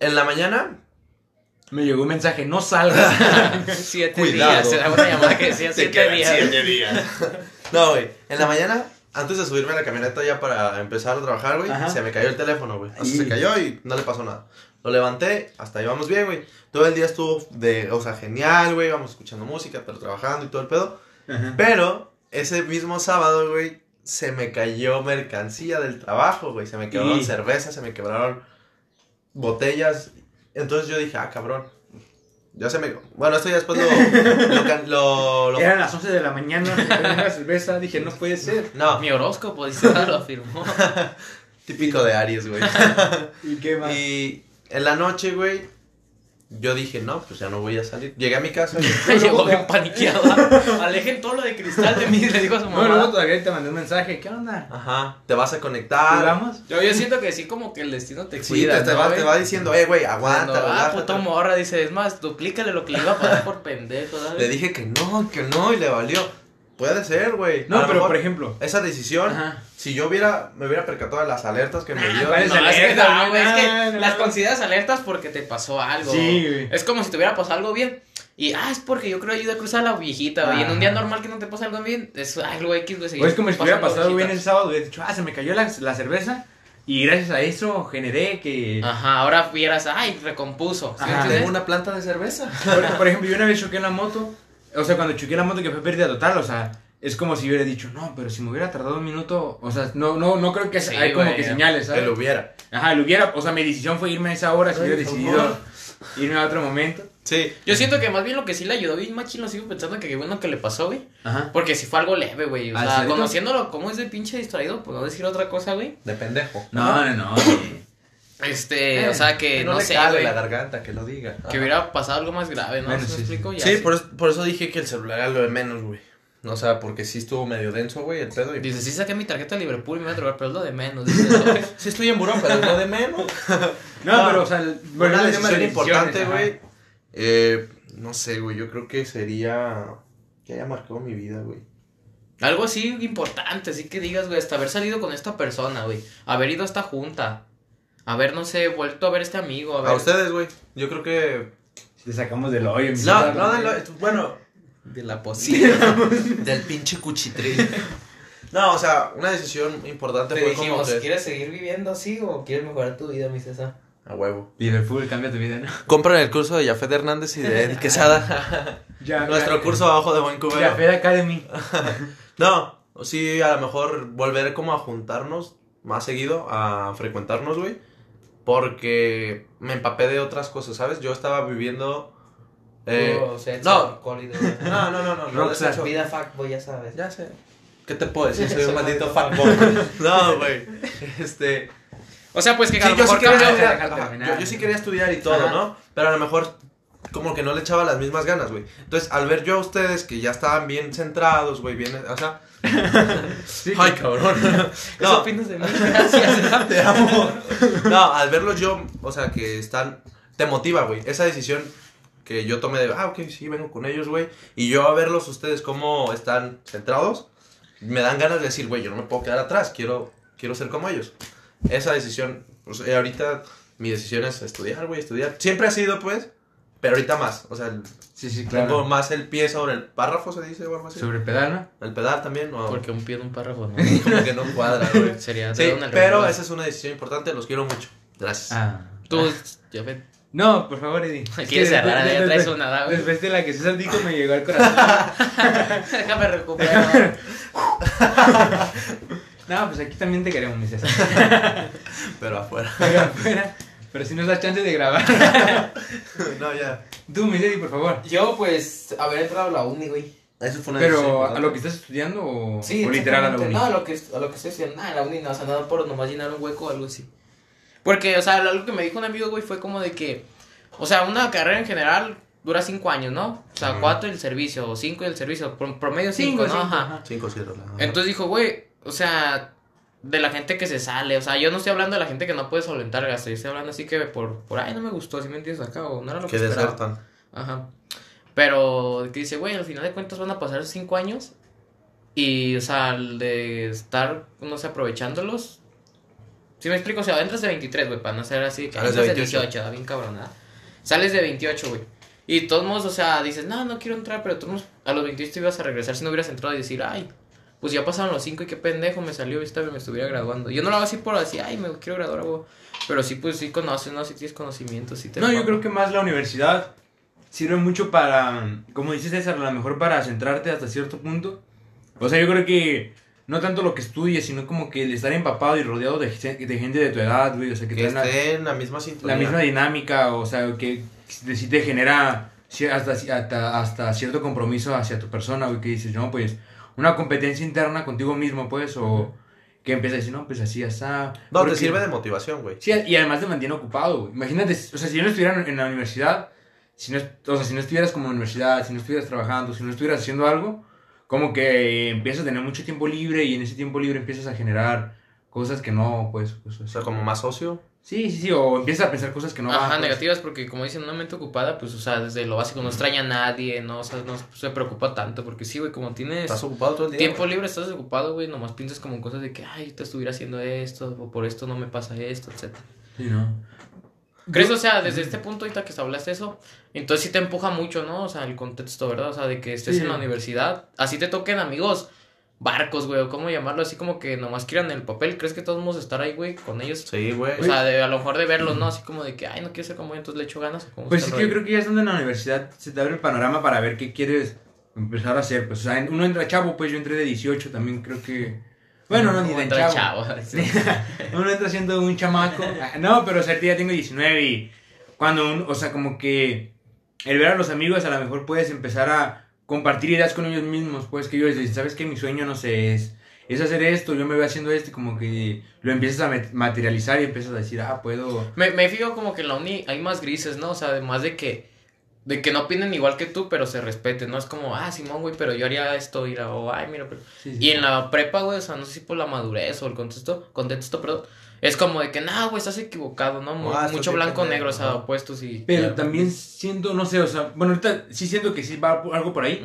En la mañana
Me llegó un mensaje, no salgas.
Siete
Cuidado.
días. Era una llamada que decía siete días.
días. No, güey. En la mañana, antes de subirme a la camioneta ya para empezar a trabajar, güey, se me cayó el teléfono, güey. O sea, se cayó y no le pasó nada. Lo levanté, hasta ahí vamos bien, güey. Todo el día estuvo de, o sea, genial, güey. Vamos escuchando música, pero trabajando y todo el pedo. Pero ese mismo sábado, güey, se me cayó mercancía del trabajo, güey. Se me quebraron cervezas, se me quebraron botellas. Entonces yo dije, ah, cabrón. Ya se me. Bueno, esto ya después lo. lo, can- lo- lo-
Eran las 11 de la mañana, me tomé una cerveza, dije, no puede ser.
No,
Mi horóscopo, dice, ah, lo afirmó.
típico de Aries, güey.
¿Y qué más?
y en la noche, güey, yo dije, no, pues ya no voy a salir. Llegué a mi casa y.
Llegó bien paniqueado. Alejen todo lo de cristal de mí, le dijo a su
luego
mamá.
todavía te mandé un mensaje, ¿qué onda?
Ajá, te vas a conectar.
¿Jugamos?
Yo, yo siento que sí, como que el destino te
Sí,
cuida.
te, te
¿no,
va,
güey?
te va diciendo, eh, güey,
Cuando,
aguanta,
ah,
relájate".
puto morra, dice, es más, duplícale lo que le iba a pagar por pendejo.
Le dije que no, que no, y le valió. Puede ser, güey.
No, pero
mejor
por ejemplo.
Esa decisión,
Ajá.
si yo hubiera, me hubiera percatado de las alertas que me dio.
¿cuáles
No, es que, no, güey, es que
no, no.
las consideras alertas porque te pasó algo.
Sí, güey.
Es como si te hubiera pasado algo bien. Y, ah, es porque yo creo ayuda a cruzar a la viejita, güey. Y en un día normal que no te pasa algo bien, es algo X, güey.
O es como si hubiera
pasando
pasado bien el sábado, hubiera dicho, ah, se me cayó la, la cerveza. Y gracias a eso generé que.
Ajá, ahora vieras, ay, recompuso. ¿sí
Ajá.
Tengo una planta de cerveza.
Por, por ejemplo, yo una vez choqué la moto. O sea, cuando choqué la moto que fue pérdida total, o sea, es como si hubiera dicho, no, pero si me hubiera tardado un minuto, o sea, no, no, no creo que
Sí,
hay como
güey.
que señales,
Que
¿sabes?
lo hubiera.
Ajá, lo hubiera, o sea, mi decisión fue irme a esa hora, si hubiera decidido
favor.
irme a otro momento.
Sí.
Yo siento que más bien lo que sí le ayudó bien machín, lo sigo pensando que qué bueno que le pasó, güey.
Ajá.
Porque si fue algo leve, güey. O
¿Ah,
sea, conociéndolo como es de pinche distraído, por no decir otra cosa, güey.
De pendejo.
No, no, no.
Este, o sea, que, no,
le
sé,
cale la garganta, que lo diga.
Que hubiera pasado algo más grave, ¿no?
Bueno,
¿Sí explico? Ya
Sí,
sí.
por, eso- por eso dije que el celular era lo de menos, güey. O sea, porque sí estuvo medio denso, güey, el pedo. Y...
Dice, sí saqué mi tarjeta de Liverpool y me voy a drogar, pero es lo de menos. Dice.
Sí estoy en buró, pero es lo de menos.
No,
No,
pero, o sea, el- bueno,
Una decisión importante, güey. Eh, no sé, güey, yo creo que sería... Que haya marcado mi vida, güey.
Algo así importante, así que digas, güey, hasta haber salido con esta persona, güey. Haber ido a esta junta. Haber, no sé, vuelto a ver a este amigo. A, ver...
A ustedes, güey. Yo creo que...
Te sacamos del hoyo. mi
No, no, de lo- bueno,
De la posibilidad.
del pinche cuchitril. No, o sea, una decisión importante
Te
fue
dijimos,
como que...
¿quieres seguir viviendo así o quieres mejorar tu vida, mi César?
A huevo.
Liverpool cambia tu vida, ¿no?
Compran el curso de Jafet Hernández y de Eddie Quesada.
Ya,
Nuestro curso abajo de buen cubero.
Fed Academy.
No, sí, a lo mejor volver como a juntarnos más seguido, a frecuentarnos, güey. Porque me empapé de otras cosas, ¿sabes? Yo estaba viviendo... Eh,
sexo,
no.
alcohol y drogas.
no, no, no, no, no.
Rockstar.
Vida fuckboy, ya sabes.
Ya sé. ¿Qué te puedo decir? Soy un maldito fuckboy. No, güey. Este...
O sea, pues que
Sí,
a lo
yo sí
mejor
quería ajá,
terminar.
Yo, yo sí quería estudiar y todo,
Ajá.
¿no? Pero a lo mejor como que no le echaba las mismas ganas, güey. Entonces, al ver yo a ustedes que ya estaban bien centrados, güey, bien, o sea,
Sí,
ay, cabrón.
¿Qué
No,
opinas de mí? Gracias.
te amo. No, al verlos yo, o sea, que están te motiva, güey. Esa decisión que yo tomé de, ah, ok, sí, vengo con ellos, güey. Y yo a verlos ustedes cómo están centrados, me dan ganas de decir, güey, yo no me puedo quedar atrás, quiero, quiero ser como ellos. Esa decisión, pues, eh, ahorita mi decisión es estudiar, güey, estudiar. Siempre ha sido, pues, pero ahorita más. O sea, el-
Sí, sí,
tengo
claro.
más el pie sobre el párrafo, se dice, o algo así.
Sobre pedal, ¿no?
El pedal también, o
Porque un pie en un párrafo, ¿no?
como que no cuadra, güey.
Sería
Sí,
una
pero esa es una decisión importante, los quiero mucho. Gracias.
Ah.
Tú, ya ves.
No, por favor, Eddie.
Quieres cerrar,
de-
ya
de-
traes
de-
una, ¿verdad, güey?
Después de la que César dijo me llegó al corazón.
Déjame recuperar.
no, pues aquí también te queremos, mi César.
Pero afuera.
Pero afuera. Pero si nos das chance de grabar.
no, ya.
Tú, mi Eddie, por favor.
Yo, pues, haber entrado a la uni, güey.
Eso fue una decisión
Pero, ¿a
importante.
lo que estás estudiando o,
Sí,
o literal a la uni?
No, a lo que, a lo que estoy haciendo. Nada, la uni no, o sea, nada por nomás llenar un hueco o algo así.
Porque, o sea, algo que me dijo un amigo, güey, fue como de que, o sea, una carrera en general dura cinco años, ¿no? O sea,
Ujú.
cuatro el servicio, o cinco el servicio, pro- promedio
Cinco,
cinco, ¿no?
cinco,
Ajá.
Cinco la-
Entonces dijo, güey, o sea, de la gente que se sale, o sea, yo no estoy hablando de la gente que no puede solventar gasto, yo estoy hablando así que por, por ay, no me gustó, si me entiendes acá, o no era lo que,
que
esperaba.
desertan.
Ajá. Pero que dice, güey, al final de cuentas van a pasar cinco años y, o sea, el de estar, no sé, aprovechándolos. Si me explico, o sea, entras de 23, güey, para no ser así, que
de
entras de
28.
18, da bien cabrón, ¿verdad? Sales de 28, güey. Y de todos modos, o sea, dices, no, no quiero entrar, pero de todos modos, a los 28 te ibas a regresar si no hubieras entrado y decir, ay, pues ya pasaron los 5 y qué pendejo me salió, esta vez me estuviera graduando. Yo no lo hago así por así, ay, me quiero graduar, güey. Pero sí, pues sí conoces, ¿no? Sí tienes conocimientos, sí te
No, yo creo que más la universidad sirve mucho para, como dices César, a lo mejor para centrarte hasta cierto punto. O sea, yo creo que no tanto lo que estudies, sino como que el estar empapado y rodeado de, de gente de tu edad, güey, o sea, que,
Que esté en la misma sintonía.
la misma dinámica, o sea, que sí te genera hasta, hasta, hasta cierto compromiso hacia tu persona, güey, que dices, no, pues, una competencia interna contigo mismo, pues, o que empiezas a decir, no, pues así, ya está.
No, te
Porque-
sirve de motivación, güey.
Sí, y además te mantiene ocupado, güey. Imagínate, o sea, si yo no estuviera en- la universidad, si no, o sea, si no estuvieras como en la universidad, si no estuvieras trabajando, si no estuvieras haciendo algo, como que empiezas a tener mucho tiempo libre y en ese tiempo libre empiezas a generar cosas que no, pues, pues,
O sea, como más socio.
Sí, sí, sí, o empiezas a pensar cosas que no van,
Ajá,
pues.
negativas porque como dicen, una mente ocupada, pues, o sea, desde lo básico no extraña a nadie, no, o sea, no se preocupa tanto, porque sí, güey, como tienes
Estás ocupado todo el día.
tiempo libre, estás desocupado, güey, nomás piensas como en cosas de que, ay, te estuviera haciendo esto, o por esto no me pasa esto, etcétera.
Sí, ¿no?
¿Crees, o sea, desde este punto ahorita que hablaste eso, entonces sí te empuja mucho, ¿no? O sea, el contexto, ¿verdad? O sea, de que estés
Sí.
en la universidad, así te toquen amigos barcos, güey, o cómo llamarlo, así como que nomás quieran el papel, ¿crees que todos vamos a estar ahí, güey, con ellos?
Sí, güey.
O sea, de, a lo mejor de verlos, ¿no? Así como de que, ay, no quiero ser como yo, entonces le echo ganas. ¿o cómo
Pues es que yo creo que ya estando en la universidad se te abre el panorama para ver qué quieres empezar a hacer. Pues, o sea, uno entra chavo, pues yo entré de 18, también creo que... Bueno, no, ni tan
entra
chavo.
chavo.
uno entra siendo un chamaco. No, pero o sea, ya tengo 19 y cuando uno, o sea, como que el ver a los amigos a lo mejor puedes empezar a compartir ideas con ellos mismos, pues que ellos dicen, ¿sabes qué? Mi sueño, no sé, es, es hacer esto, yo me veo haciendo esto y como que lo empiezas a materializar y empiezas a decir, ah, puedo...
Me, me fijo como que en la uni hay más grises, ¿no? O sea, además de que, de que no opinen igual que tú, pero se respeten, ¿no? Es como, ah, Simón, güey, pero yo haría esto, ir o, ay, mira, pero...
Sí, sí.
Y en la prepa, güey, o sea, no sé si por la madurez o el contexto, contexto, perdón, es como de que, no, güey, estás equivocado, ¿no? Mu-
Ah,
Mucho blanco-negro, o sea,
ajá.
opuestos y...
Pero
y-
también siento, no sé, o sea, bueno, ahorita sí siento que sí va algo por ahí,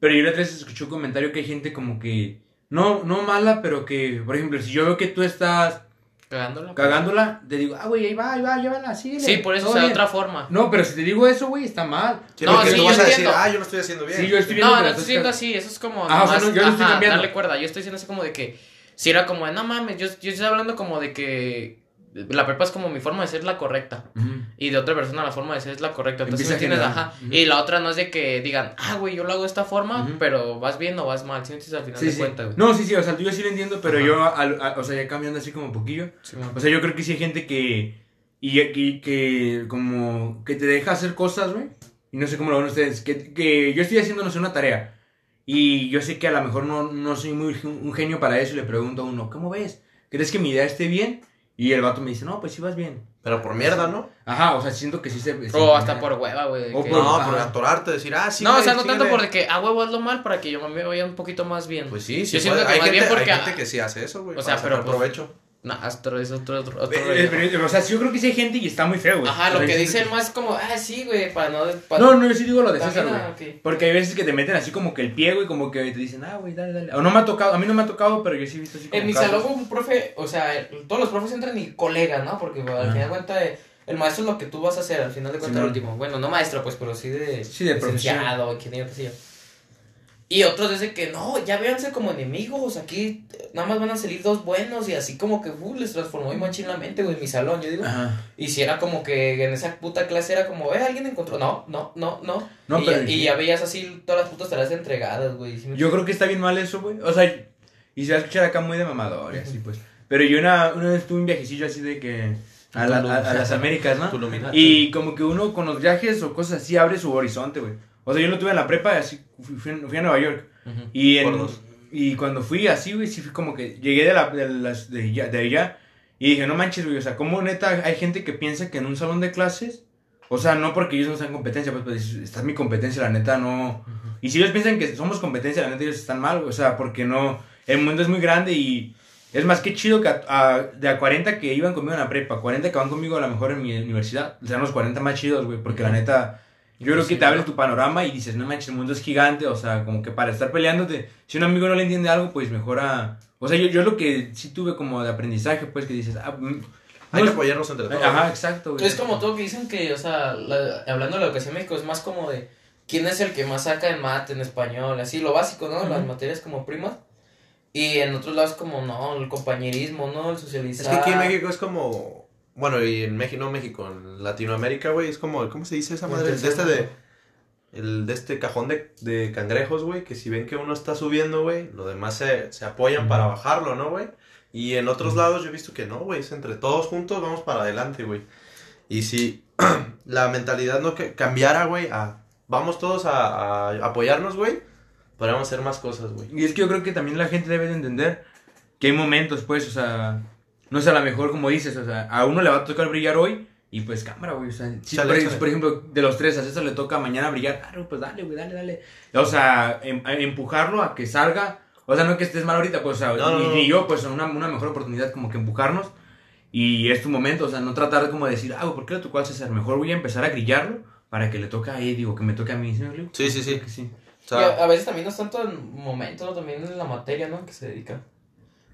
pero yo la otra vez escuché un comentario que hay gente como que, no, no mala, pero que, por ejemplo, si yo veo que tú estás
Cagándola.
cagándola, te digo, ah, güey, ahí va, ahí va, llévala, síguele.
Sí, por eso, o sea, de
bien".
otra forma.
No, pero si te digo eso, güey, está mal.
Sí,
No, sí,
tú
yo
vas a decir,
entiendo.
ah, yo lo estoy haciendo bien.
Sí, yo estoy viendo
No,
que
no estoy diciendo así, eso es como.
Ajá, o sea,
nomás,
no, yo lo estoy
ajá,
cambiando.
Darle cuerda, yo estoy diciendo así como de que. Si era como, de, no mames, yo, yo estoy hablando como de que. La prepa es como mi forma de ser la correcta. Y de otra persona la forma de ser es la correcta. Entonces, ¿me entiendes? Ajá. Y la otra no es de que digan, ah, güey, yo lo hago de esta forma, pero vas bien o vas mal. ¿Sí me entiendes? Al final
Sí,
de
sí.
cuentas, güey.
No, sí, sí, o sea, yo sí lo entiendo, pero yo, al- a- o sea, ya cambiando así como un poquillo,
Sí,
o sea, yo creo que sí hay gente que, y, y que como, que te deja hacer cosas, güey, y no sé cómo lo ven ustedes, que, que yo estoy haciendo, no sé, una tarea, y yo sé que a lo mejor no, no soy muy un genio para eso, y le pregunto a uno, ¿cómo ves? ¿Crees que mi idea esté bien? Y el vato me dice, no, pues sí vas bien.
Pero por mierda, ¿no?
Ajá, o sea, siento que sí se...
O hasta por hueva, güey.
O
que-
por-
No, por atorarte, decir, ah, sí.
no, o sea, no tanto por de que a huevo hazlo mal para que yo me vaya un poquito más bien.
Pues sí, sí.
Yo siento
puede.
que
Hay,
más
gente,
bien porque-
hay gente que sí hace eso, güey.
O sea, pero pues-
provecho.
Nah, esto es otro, otro, otro
Eh, eh, pero, o sea, sí, yo creo que sí hay gente y está muy feo, güey.
Ajá, lo que
yo
dice el
siento
más como, ah, sí, güey, para no... para-
No, no, yo sí digo lo de César,
ah,
güey.
ok.
Porque hay veces que te meten así como que el pie, güey, como que te dicen, ah, güey, dale, dale. O no me ha tocado, a mí no me ha tocado, pero yo sí he visto así como
En mi salón un profe, o sea, todos los profes entran y colegas, ¿no? Porque al final de cuentas, eh, el maestro es lo que tú vas a hacer, al final de cuentas,
Simón.
el último. Bueno, no maestro, pues, pero sí de
Sí, de
licenciado, ingeniero, qué sé yo.
Y otros dicen que no, ya véanse como enemigos, aquí eh, nada más van a salir dos buenos y así como que uh, les transformó y machín la mente, güey, en mi salón, yo digo.
Ajá.
Y si era como que en esa puta clase era como, eh, alguien encontró, no, no, no, no.
No,
y,
pero-
ya, y ya veías así todas las putas tareas entregadas, güey. ¿sí me
Yo creo que está bien mal eso, güey. O sea, y se va a escuchar acá muy de mamador y así, pues. Pero yo una, una vez tuve un viajecillo así de que. A, la- a- a las Américas, ¿no? Y como que uno con los viajes o cosas así abre su horizonte, güey. O sea, yo lo tuve en la prepa y así fui, fui a- Nueva York.
Ujú.
Y, en,
Por dos.
y cuando fui así, güey, sí fui como que llegué de, la, de, las, de, allá, de allá y dije, no manches, güey, o sea, como neta hay gente que piensa que en un salón de clases, o sea, no porque ellos no sean competencia, pues, pues esta es mi competencia, la neta, no. Y si ellos piensan que somos competencia, la neta, ellos están mal, güey, o sea, porque no, el mundo es muy grande y es más que chido que a, a- de a 40 que iban conmigo en la prepa, 40 que van conmigo a lo mejor en mi universidad, serán los 40 más chidos, güey, porque la neta... Yo creo que te abre tu panorama y dices, no manches, el mundo es gigante, o sea, como que para estar peleándote, si un amigo no le entiende algo, pues mejora... O sea, yo, yo lo que sí tuve como de aprendizaje, pues que dices, ah, mm,
Hay
no
que
es-
apoyarnos entre todos.
Ajá, exacto, güey.
Es como todo que dicen que, o sea, la- hablando de la educación en México, es más como de quién es el que más saca en mate, en español, así, lo básico, ¿no? Las materias como primas. Y en otros lados como, no, el compañerismo, ¿no? El
Es
socializar.
que aquí en México es como. Bueno, y en México, no México, en Latinoamérica, güey, es como. ¿Cómo se dice esa madre? De este de. El de este cajón de, de cangrejos, güey, que si ven que uno está subiendo, güey, los demás se, se apoyan para bajarlo, ¿no, güey? Y en otros lados yo he visto que no, güey, es entre todos juntos vamos para adelante, güey. Y si la mentalidad no que cambiara, güey, a vamos todos a, a apoyarnos, güey, podríamos hacer más cosas, güey.
Y es que yo creo que también la gente debe de entender que hay momentos, pues, o sea, no es a lo mejor como dices, o sea, a uno le va a tocar brillar hoy y pues cámara, güey, o sea, si
Chale,
por, por ejemplo, de los tres a César le toca mañana brillar, claro, pues dale, güey, dale, dale. O sea, em- a empujarlo a que salga, o sea, no que estés mal ahorita, pues, o sea,
No, no,
ni,
no.
ni yo, pues, una, una mejor oportunidad como que empujarnos y es tu momento, o sea, no tratar de como decir, ah, güey, ¿por qué le tocó a César? Mejor voy a empezar a grillarlo para que le toque a Eddie o que me toque a mí, ¿sí?
Sí, sí, sí.
Que sí.
O
Y a,
sea,
a veces también no es tanto en momento, ¿no? también en la materia, ¿no? Que se dedica.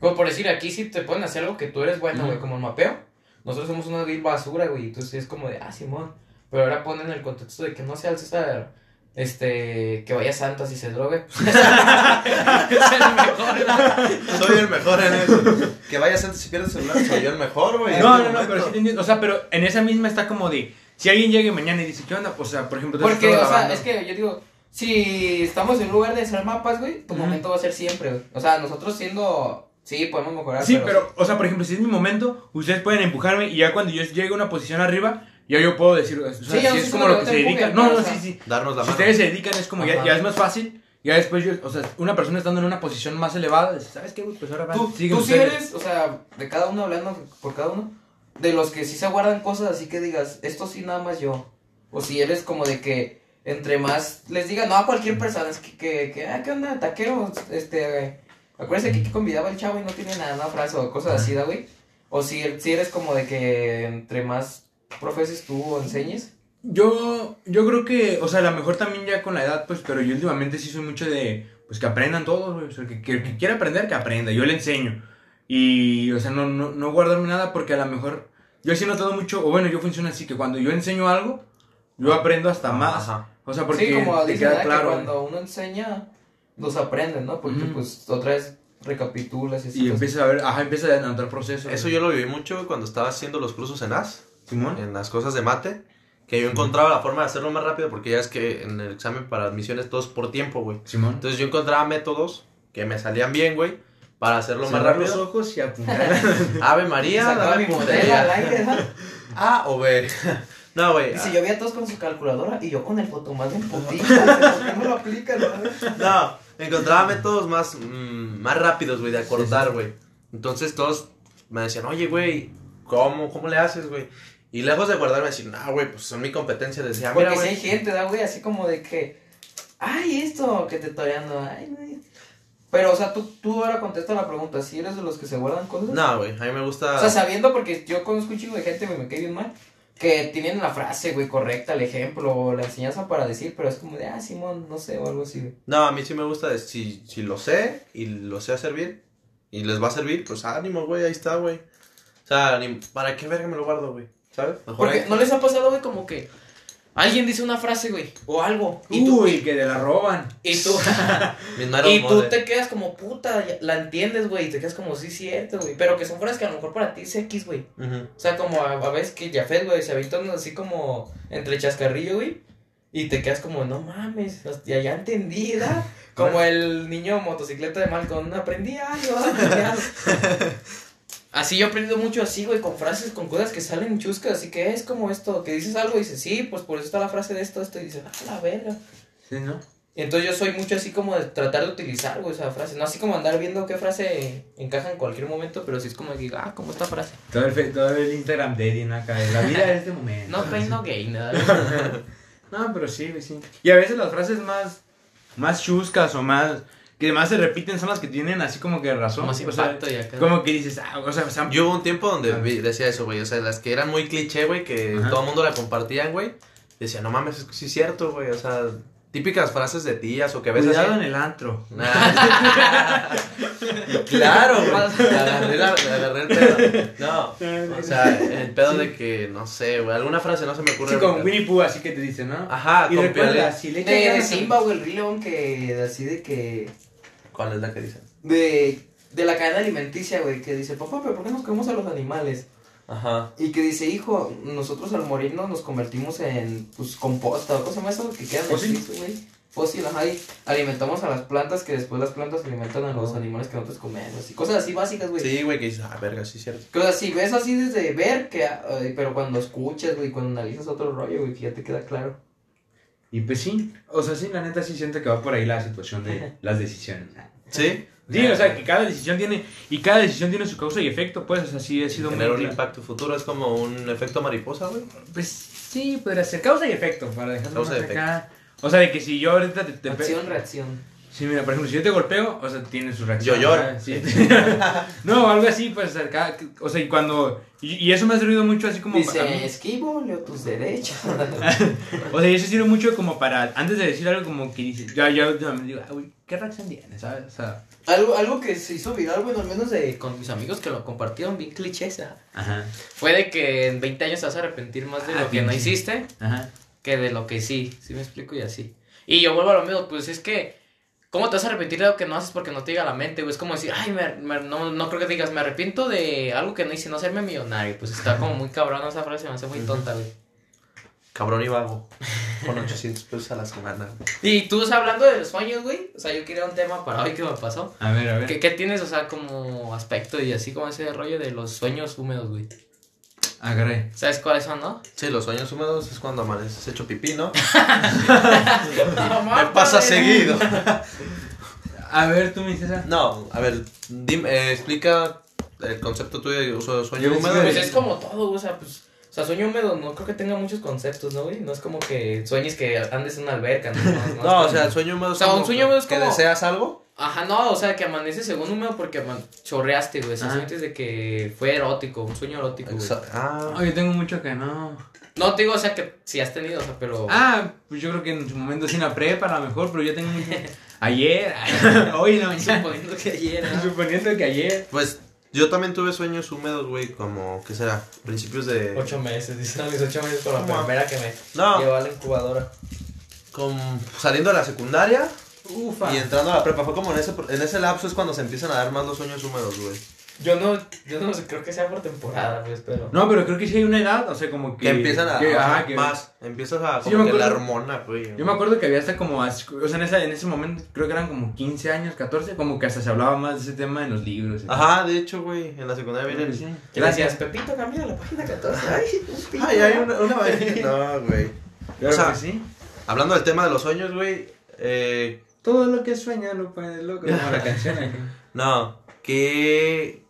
Como por decir, aquí si te ponen a hacer algo que tú eres bueno, güey, como el mapeo. Nosotros somos una vil basura, güey, entonces es como de, ah, Simón. Pero ahora ponen el contexto de que no sea el César, este, que vaya a Santas y se drogue. es el mejor, ¿no?
soy el mejor en eso. que vayas antes si pierdes el celular, soy yo el mejor, güey.
No, no, no, pero sí entiendo. O sea, pero en esa misma está como de. Si alguien llega mañana y dice, ¿qué onda? O sea, por ejemplo,
Porque, o sea, es que yo digo, si estamos en lugar de hacer mapas, güey, tu momento va a ser siempre, güey. O sea, nosotros siendo, sí, podemos mejorar.
Sí, pero, o sea, por ejemplo, si es mi momento, ustedes pueden empujarme y ya cuando yo llegue a una posición arriba, ya yo puedo decir, o sea,
Sí,
si es como lo
que
se
empujen,
dedica. No,
pero,
no,
o sea,
sí, sí.
Darnos la
Si
mano.
ustedes se dedican es como ya, ya es más fácil. Ya después yo, o sea, una persona estando en una posición más elevada, dice, ¿sabes qué, güey? Pues ahora
Tú, tú sí
ustedes".
eres, o sea, de cada uno hablando por cada uno, de los que sí se guardan cosas así que digas, esto sí nada más yo. O si eres como de que entre más les diga, no a cualquier persona, es que, que, que ah, ¿qué onda? Taquero, este, acuérdense que aquí convidaba el chavo y no tiene nada, una frase o cosas así, ¿da, güey? O si, si eres como de que entre más profeses tú o enseñes.
Yo, yo creo que, o sea, a lo mejor también ya con la edad, pues, pero yo últimamente sí soy mucho de, pues, que aprendan todos, güey. O sea, que, que, que quiera aprender, que aprenda. Yo le enseño. Y, o sea, no, no, no guardarme nada porque a lo mejor, yo sí he notado mucho, o bueno, yo funciono así, que cuando yo enseño algo, yo aprendo hasta más.
Ajá.
O sea, porque
sí, como
te
dicen,
queda
¿verdad? que
claro.
cuando uno enseña, los aprenden, ¿no? Porque pues otra vez recapitulas y así.
Y empiezas a ver, ajá, empiezas a anotar procesos.
Eso yo lo viví mucho cuando estaba haciendo los cursos en AS,
Simón.
en las cosas de mate, que yo encontraba la forma de hacerlo más rápido porque ya es que en el examen para admisiones todo es por tiempo, güey.
Simón.
Entonces yo encontraba métodos que me salían bien, güey, para hacerlo más
Cerrar los
rápido.
ojos y apuntar.
Ave María, dame
mi
mi
botella al
botella.
aire, ¿no?
A o B. No, güey.
Dice, yo vi a todos con su calculadora y yo con el fotomás en putita. dice, ¿Por qué no lo aplican? no?
Encontraba métodos más, mm, más rápidos, güey, de acortar, güey. Entonces todos me decían, oye, güey, ¿cómo, ¿cómo le haces, güey? Y lejos de guardarme, decir, no, güey, pues son mi competencia. Decía, mira,
Porque si hay gente, da, güey, así como de que, ay, esto, que te toreando, ay, güey. Pero, o sea, tú, tú ahora contesta la pregunta, ¿si eres de los que se guardan cosas?
No, güey, a mí me gusta.
O sea, sabiendo, porque yo conozco un chingo de gente, güey, me cae bien mal, que tienen la frase, güey, correcta, el ejemplo, o la enseñanza para decir, pero es como de, ah, Simón, no sé, o algo así, güey.
No, a mí sí me gusta, si, si lo sé y lo sé hacer bien y les va a servir, pues ánimo, güey, ahí está, güey. O sea, ni- ¿para qué verga me lo guardo, güey? ¿Sabes? Mejor
Porque
ahí-
no les ha pasado, güey, como que Alguien dice una frase, güey, o algo. Y tú,
Uy, que te la roban.
y tú, y tú te quedas como puta, la entiendes, güey, y te quedas como, sí, cierto, güey. Pero que son frases que a lo mejor para ti es X, güey. O sea, como a, a veces que Jafet, güey, se avientan así como entre chascarrillo, güey. Y te quedas como, no mames, ya, ya entendí, ¿verdad? Como el niño motocicleta de Malcolm, aprendí algo, aprendí algo. Así yo he aprendido mucho así, güey, con frases, con cosas que salen chuscas, así que es como esto, que dices algo y dices, sí, pues por eso está la frase de esto, esto, y dices, ah, la verga.
Sí, ¿no?
Y entonces yo soy mucho así como de tratar de utilizar, güey, esa frase. No así como andar viendo qué frase encaja en cualquier momento, pero sí es como que, ah, como esta frase.
Todo el, todo el Instagram de. Acá, la vida de este momento.
No pain, no gain, nada.
No, pero sí, sí. Y a veces las frases más, más chuscas o más, que más se repiten son las que tienen así como que razón.
Más
o sea,
acá.
como que dices, ah, o sea, o sea,
Yo hubo un tiempo donde
Ah.
vi- decía eso, güey. O sea, las que eran muy cliché, güey, que
Ajá.
todo el mundo la compartían, güey. Decía, no mames, es que sí es cierto, güey. O sea, típicas frases de tías o que ves
cuidado
así.
en el antro.
Nah. claro, güey. Le agarré, la- le agarré el pedo. No, o sea, el pedo de que, no sé, güey. Alguna frase no se me ocurre.
Sí,
ahorita.
Winnie Pooh, así que te dice, ¿no?
Ajá,
y
con
recuerda, si le echas
De, Simba, güey, el Rey León, que así de que.
¿Cuál es la que dicen?
De, de la cadena alimenticia, güey, que dice, papá, pero ¿por qué nos comemos a los animales?
Ajá.
Y que dice, hijo, nosotros al morirnos nos convertimos en, pues, composta, o cosa más eso que el
Fósil.
güey. Fósil, ajá, y alimentamos a las plantas que después las plantas alimentan a los
Oh.
animales que nosotros comemos. Y cosas así básicas, güey.
Sí, güey, que dices, ah, verga, sí es cierto.
Cosas así, ves así desde ver, que, pero cuando escuchas, güey, cuando analizas otro rollo, güey, que ya te queda claro.
Y pues sí, o sea, sí, la neta sí siento que va por ahí la situación de las decisiones.
Sí.
Sí, o sea, que cada decisión tiene, y cada decisión tiene su causa y efecto, pues, o sea, sí ha sido
Tener un impacto futuro es como un efecto mariposa, güey.
Pues sí, podría ser causa y efecto, para dejarlo
Causa
más
y
acá. O sea, de que si yo ahorita te... te
Acción, reacción.
Sí, mira, por ejemplo, si yo te golpeo, o sea, tiene su reacción.
Yo lloro.
no, algo así, pues, cada- o sea, y cuando... Y, y eso me ha servido mucho así como... mí.
Dice, esquivo, leo tus derechos.
O sea, y eso sirve mucho como para... Antes de decir algo como que dices... Ya, ya, ya me digo, ah, güey, ¿qué reacción tiene, sabes? O sea...
algo, algo que se hizo viral, bueno, al menos de...
Con mis amigos que lo compartieron bien clichés. ajá.
Ajá,
Fue de que en 20 años te vas a arrepentir más de
Ah,
lo que no hiciste
ajá.
que de lo que sí. ¿Sí me explico? Y así. Y yo vuelvo a lo mismo, pues es que. ¿Cómo te vas a arrepentir de algo que no haces porque no te llega a la mente, güey? Es como decir, ay, me- me- no, no creo que digas, me arrepiento de algo que no hice, no serme millonario. Pues está como muy cabrón esa frase, me hace muy tonta, güey.
Cabrón y vago. Con 800 pesos a la semana.
Y tú, o sea, hablando de los sueños, güey. O sea, yo quería un tema para hoy que me pasó.
A ver, a ver.
¿Qué, ¿Qué tienes, o sea, como aspecto y así como ese rollo de los sueños húmedos, güey?
Agarré.
¿Sabes cuáles son, no?
Sí, los sueños húmedos es cuando amaneces hecho pipí, ¿no?
Me
Me pasa seguido.
A ver, tú me dices...
No, a ver, dime, eh, explica el concepto tuyo de uso de sueño húmedo.
sí,
Pues es como todo, o sea, pues. O sea, sueño húmedo no creo que tenga muchos conceptos, ¿no, güey? No es como que sueñes que andes en una alberca, ¿no? No,
No, o sea, el sueño húmedo es
O sea, un sueño húmedo es
que
como-
deseas algo.
Ajá, no, o sea, que amaneces según húmedo porque chorreaste, güey. O sea, sientes de que fue erótico, un sueño erótico, güey.
Ah,
Oh, yo tengo mucho que no.
No te digo, o sea, que si has tenido, o sea, pero.
Ah, pues yo creo que en su momento sí en la prepa a lo mejor, pero yo tengo mucho... Ayer, hoy no,
Suponiendo que ayer, ¿no?
Suponiendo que ayer.
pues yo también tuve sueños húmedos, güey, como, ¿qué será? Principios de...
Ocho meses, dicen mis ocho meses con la primera que me
No,
llevó a la incubadora.
con, saliendo de la secundaria
Ufa.
y entrando a la prepa. Fue como en ese, en ese lapso es cuando se empiezan a dar más los sueños húmedos, güey.
Yo no, yo no sé, creo que sea por temporada, pues, pero.
No, pero creo que sí hay una edad, o sea, como que...
Que empiezan a...
que-
ajá,
que-
más. Empiezas a...
Sí,
Como que la hormona, güey.
Yo me acuerdo que había hasta como, o sea, en, esa, en ese momento creo que eran como 15 años, 14, como que hasta se hablaba más de ese tema en los libros. tal.
Ajá, de hecho, güey, en la secundaria viene el...
Sí.
Gracias, Pepito, cambia la página 14. Ay, un pito.
Ay, hay una, una No, güey.
Claro
O sea,
que sí.
Hablando del tema de los sueños, güey, eh,
Todo lo que sueña lo pone loco, como la canción.
no, ¿qué,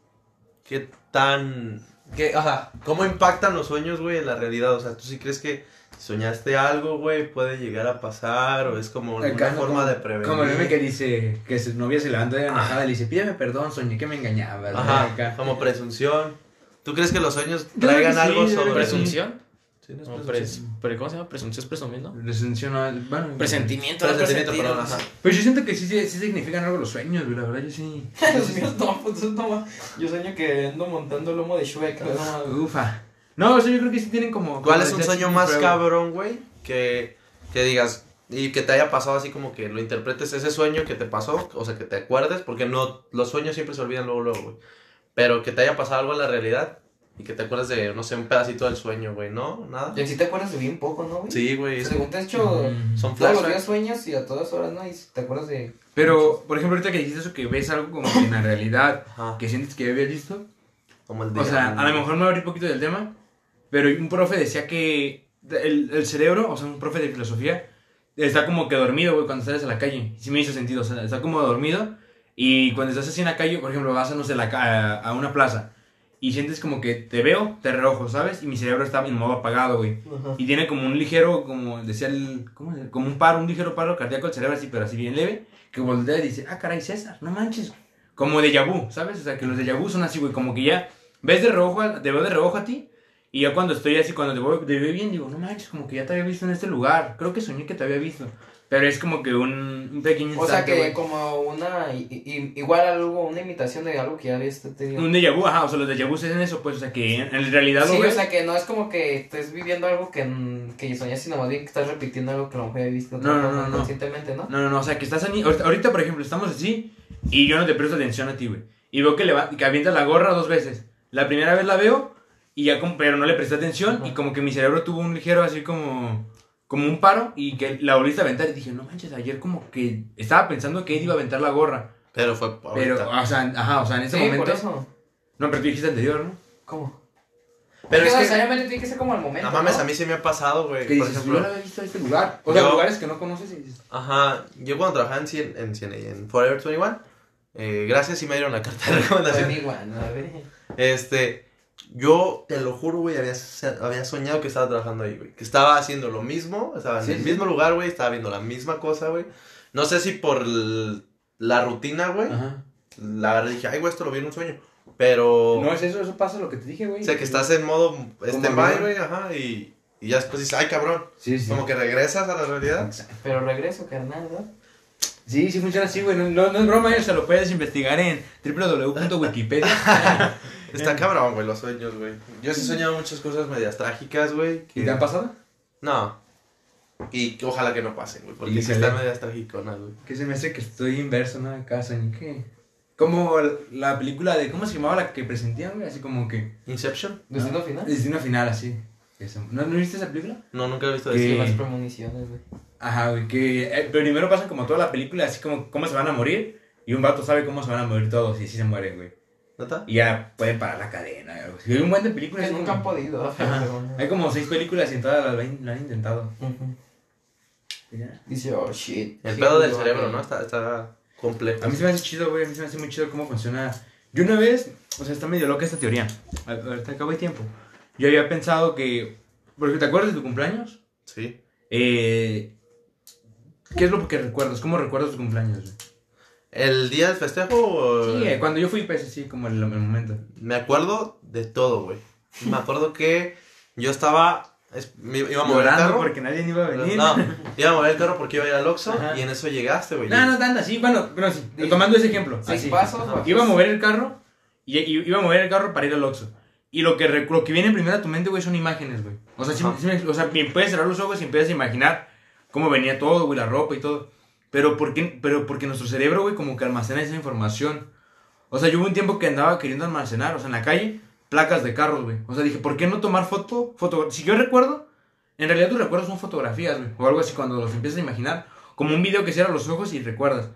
qué tan, qué, ajá, cómo impactan los sueños, güey, en la realidad? O sea, ¿tú sí crees que si soñaste algo, güey, puede llegar a pasar o es como una forma
como-
de prevenir?
Como el meme que dice que su novia se levanta de enojada y le dice, pídeme perdón, soñé que me engañaba. ¿verdad?
Ajá, como presunción. ¿Tú crees que los sueños traigan
sí,
algo sobre.
¿Presunción?
Sí, no es
No,
presunción.
pres- pero ¿Cómo se llama? ¿Presunción es presumiendo?
Presunción, no, bueno.
Presentimiento,
Presentimiento, perdón, ajá.
Pues yo siento que sí, sí, sí significan algo los sueños, güey, la verdad, yo sí.
Los míos no, pues no, yo sueño que ando montando el lomo de Shrek, no,
Ufa. No, o sea, yo creo que sí tienen como...
¿Cuál
como
es un sueño más
Freud.
cabrón, güey? Que, que digas, y que te haya pasado así como que lo interpretes ese sueño que te pasó, o sea, que te acuerdes, porque no, los sueños siempre se olvidan luego, luego, güey. Pero que te haya pasado algo en la realidad y que te acuerdes de, no sé, un pedacito del sueño, güey, ¿no? ¿Nada?
Y si te acuerdas de bien poco, ¿no, güey?
Sí, güey.
Según te has hecho,
Mm.
Son
todos los
flashbacks.
días sueños y a todas horas, ¿no? Y te acuerdas de...
Pero, por ejemplo, ahorita que dijiste eso, que ves algo como que en la realidad,
Ajá.
que sientes que ya habías visto.
Como el
O sea, a lo mejor me abrí un poquito del tema, pero un profe decía que el, el cerebro, o sea, un profe de filosofía, está como que dormido, güey, cuando sales a la calle. Sí me hizo sentido, o sea, está como dormido. Y cuando estás así en la calle, por ejemplo, vas a, no sé, la, ca- a una plaza y sientes como que te veo, te reojo, ¿sabes? Y mi cerebro está en modo apagado, güey. Y tiene como un ligero, como decía el, ¿cómo se- Como un paro, un ligero paro cardíaco el cerebro así, pero así bien leve, que voltea y dice, ah, caray, César, no manches. Como de vu, ¿sabes? O sea, que los de vu son así, güey, como que ya ves de reojo, a- te veo de reojo a ti, y ya cuando estoy así, cuando te veo, te veo bien, digo, no manches, como que ya te había visto en este lugar, creo que soñé que te había visto. Pero es como que un, un pequeño
O sea, que como una... i- i- igual algo, una imitación de algo que ya habías tenido.
Un déjà vu, ajá, o sea, los déjà vu es en eso, pues, o sea, que en, en realidad
Sí,
lo
o sea, que no es como que estés viviendo algo que, que soñaste, sino más bien que estás repitiendo algo que lo habías visto
No, no, no, no.
conscientemente, ¿no?
No, no, no, o sea, que estás ahorita, por ejemplo, estamos así y yo no te presto atención a ti, güey. Y veo que, le va, que avienta la gorra dos veces. La primera vez la veo y ya, como, pero no le presté atención y como que mi cerebro tuvo un ligero así como, como un paro y que la volviste a aventar y dije, no manches, ayer como que estaba pensando que él iba a aventar la gorra.
Pero fue
Pero,
ahorita.
o sea, ajá, o sea, en ese
sí,
momento...
por eso.
No, pero tú dijiste anterior, ¿no?
¿Cómo?
Pero
Pero
es
no
que-
necesariamente tiene que ser como al momento,
No mames,
¿no?
a mí sí me ha pasado, güey.
Que
Por
dices,
ejemplo,
yo la había visto este lugar. O sea,
Yo-
lugares que no conoces y dices...
Ajá, yo cuando trabajaba en, Cien- en, Cien- en Forever 21, eh, gracias y me dieron la carta de recomendación.
mi guano, a ver.
Este, yo te lo juro, güey, había, se- había soñado que estaba trabajando ahí, güey. Que estaba haciendo lo mismo, estaba en
Sí,
el
sí.
mismo lugar, güey, estaba viendo la misma cosa, güey. No sé si por el- la rutina, güey. La verdad dije, ay, güey, esto lo vi en un sueño. Pero,
No, es eso, eso pasa lo que te dije, güey.
o sea, que estás en modo stand-by,
avión.
güey, ajá, y, y ya después dices, ay, cabrón.
Sí, sí.
Como que regresas a la realidad.
Pero regreso, carnal, ¿no?
Sí, sí funciona así, güey. No, no, es broma, eso lo puedes investigar en www.wikipedia.
Está cabrón, güey, los sueños, güey. Yo sí he soñado muchas cosas medias trágicas, güey. que-
¿Y te han pasado?
No. Y que ojalá que no pasen, güey. Porque sí
se
están medias tragiconas, güey.
Que se me hace que estoy inverso, ¿no? Acá que... Como la película de... ¿Cómo se llamaba la que presentían, güey? Así como que...
¿Inception?
Destino final.
Destino final, así. ¿No, ¿No viste esa película?
No, nunca he visto
¿Qué?
eso.
Las premoniciones, güey.
Ajá, güey. Que eh, primero pasa como toda la película, así como cómo se van a morir. Y un vato sabe cómo se van a morir todos y así se mueren, güey.
¿Neta?
Y ya pueden parar la cadena. y algo así. Hay un buen de películas.
Nunca han podido.
Ajá. Hay como seis películas y en todas las lo han, intentado.
Dice, oh, shit.
El
Sí,
pedo del cerebro, ¿no? Está, está complejo.
A mí se me hace chido, güey. A mí se me hace muy chido cómo funciona. Yo una vez, o sea, está medio loca esta teoría. A- Ahorita acabo de tiempo. Yo había pensado que. Porque te acuerdas de tu cumpleaños?
Sí.
Eh, ¿Qué es lo que recuerdas? ¿Cómo recuerdas tu cumpleaños? güey?
¿El día del festejo?
Sí, eh, cuando yo fui, pues así, como el, el momento.
Me acuerdo de todo, güey. Me acuerdo que yo estaba... es- me- iba a mover el carro.
porque nadie iba a venir.
No, iba a mover el carro porque iba a ir al Oxxo y en eso llegaste, güey.
No, no, tanta, sí, bueno, bueno, sí.
Sí.
Tomando ese ejemplo.
Seis
así.
pasos,
Ajá.
bajas.
Iba a mover el carro y, y iba a mover el carro para ir al Oxxo. Y lo que, lo que viene primero a tu mente, güey, son imágenes, güey. O sea, sí, sí me- o sea, puedes cerrar los ojos y empiezas a imaginar cómo venía todo, güey, la ropa y todo. Pero, ¿por qué? Pero porque nuestro cerebro, güey, como que almacena esa información. O sea, yo hubo un tiempo que andaba queriendo almacenar, o sea, en la calle, placas de carros, güey. O sea, dije, ¿por qué no tomar foto? foto si yo recuerdo, en realidad tus recuerdos son fotografías, güey. O algo así cuando los empiezas a imaginar. Como un video que cierra los ojos y recuerdas.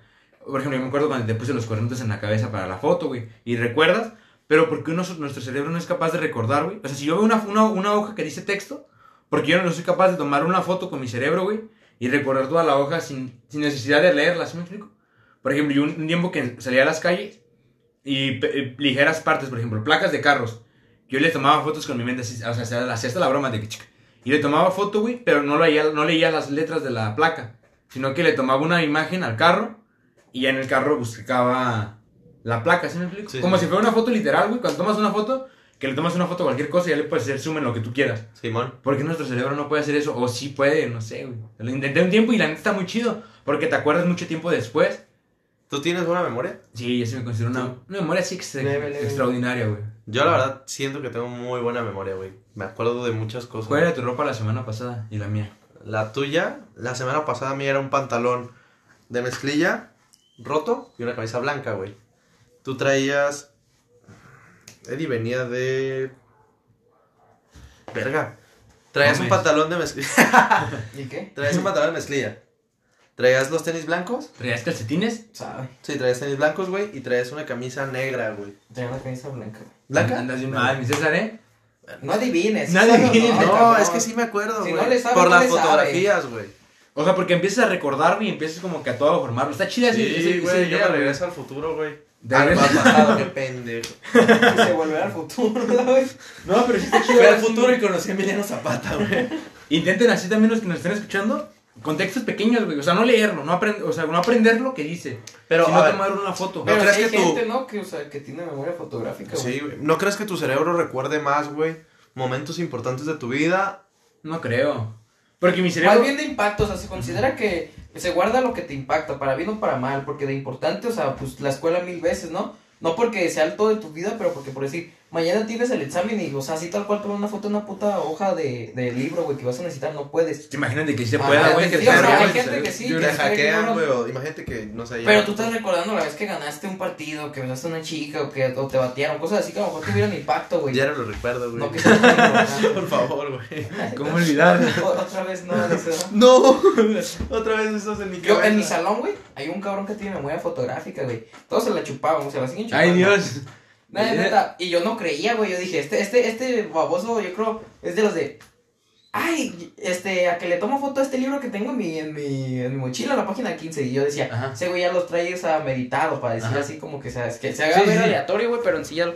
Por ejemplo, yo me acuerdo cuando te puse los cuernitos en la cabeza para la foto, güey. Y recuerdas, pero ¿por qué uno- nuestro cerebro no es capaz de recordar, güey? O sea, si yo veo una, una, una hoja que dice texto, porque yo no soy capaz de tomar una foto con mi cerebro, güey, y recorrer toda la hoja sin, sin necesidad de leerla, ¿sí me explico? Por ejemplo, yo un, tiempo que salía a las calles y eh, ligeras partes, por ejemplo, placas de carros. Yo le tomaba fotos con mi mente, así, o sea, hacía hasta la broma de que chica. Y le tomaba foto, güey, pero no leía, no leía las letras de la placa, sino que le tomaba una imagen al carro y en el carro buscaba la placa, ¿sí me explico?
Sí,
Como
sí.
si fuera una foto literal, güey, cuando tomas una foto, que le tomas una foto a cualquier cosa y ya le puedes hacer zoom en lo que tú quieras.
Simón.
Porque nuestro cerebro no puede hacer eso, o sí puede, no sé, güey. Lo intenté un tiempo y la neta está muy chido, porque te acuerdas mucho tiempo después
¿Tú tienes buena memoria?
Sí, yo sí me considero una, una memoria así extra-
Leve, leve.
extraordinaria, güey.
Yo la verdad siento que tengo muy buena memoria, güey. Me acuerdo de muchas cosas.
¿Cuál era tu ropa la semana pasada y la mía?
La tuya, la semana pasada a mí era un pantalón de mezclilla roto y una camisa blanca, güey. Tú traías... Eddie venía de... Verga. Traías un pantalón de mezclilla.
¿Y qué?
traías un pantalón de mezclilla. Traías los tenis blancos.
¿Traías calcetines?
Sabe.
Sí, traías tenis blancos, güey. Y traías una camisa negra, güey.
Tenía una camisa blanca.
¿Blanca?
Andas bien mal, mi César, ¿eh?
No adivines.
No
sí
adivines.
No, es que sí me acuerdo,
Si
güey.
no le sabe,
Por
no
las
le
fotografías, güey.
O sea, porque empiezas a recordarme y empiezas como que a todo a formarlo. Está chida ese- ese-
Sí,
ese
güey, yo
día,
me regreso al futuro, güey.
De
Al
regreso-
pasado, qué pendejo.
Se volverá al futuro, güey.
No, pero sí está chido.
Fui al futuro y conocí a Emiliano Zapata, güey.
Intenten así también los que nos estén escuchando. Contextos pequeños, güey. O sea, no leerlo, no aprend o sea, no aprender lo que dice.
Pero,
sino
a ver,
tomar una foto.
¿No
Pero
crees
sí hay
que
gente, ¿no? Que, o sea, que tiene memoria fotográfica, güey.
Sí, güey. ¿No crees que tu cerebro recuerde más, güey? Momentos importantes de tu vida.
No creo. Porque mi
Más
cerebro.
bien de impacto, o sea, se considera que se guarda lo que te impacta, para bien o para mal, porque de importante, o sea, pues la escuela mil veces, ¿no? No porque sea todo de tu vida, pero porque por decir, mañana tienes el examen y, o sea, así tal cual tomar una foto en una puta hoja de, de libro, güey, que vas a necesitar, no puedes.
¿Te imaginan de que sí se pueda, güey?
sí,
Que
o
te
sea, hay gente que sí,
Yo-
que
hackean, güey. o Imagínate que, no sé.
Pero tú estás recordando la vez que ganaste un partido, que besaste a una chica, o que o te batearon, cosas así que a lo mejor tuvieran impacto, güey.
Ya no lo recuerdo, güey.
No que
Por favor, güey.
¿Cómo olvidar?
O- Otra vez no, ¿no?
No. Otra vez estás en mi
Yo,
cabeza.
en mi salón, güey, hay un cabrón que tiene memoria fotográfica, güey. Todos se la chupaban, se la siguen chupando.
Ay, Dios.
Neta. Y yo no creía, güey. Yo dije, este, este, este baboso, yo creo, es de los de. Ay, este, a que le tomo foto a este libro que tengo en mi, en mi, en mi mochila, la página 15. Y yo decía,
Ajá.
ese güey ya los trae esa meditado para decir
Ajá.
así como que, se- que se haga
Sí,
ver
sí.
aleatorio, güey, pero en sí ya lo-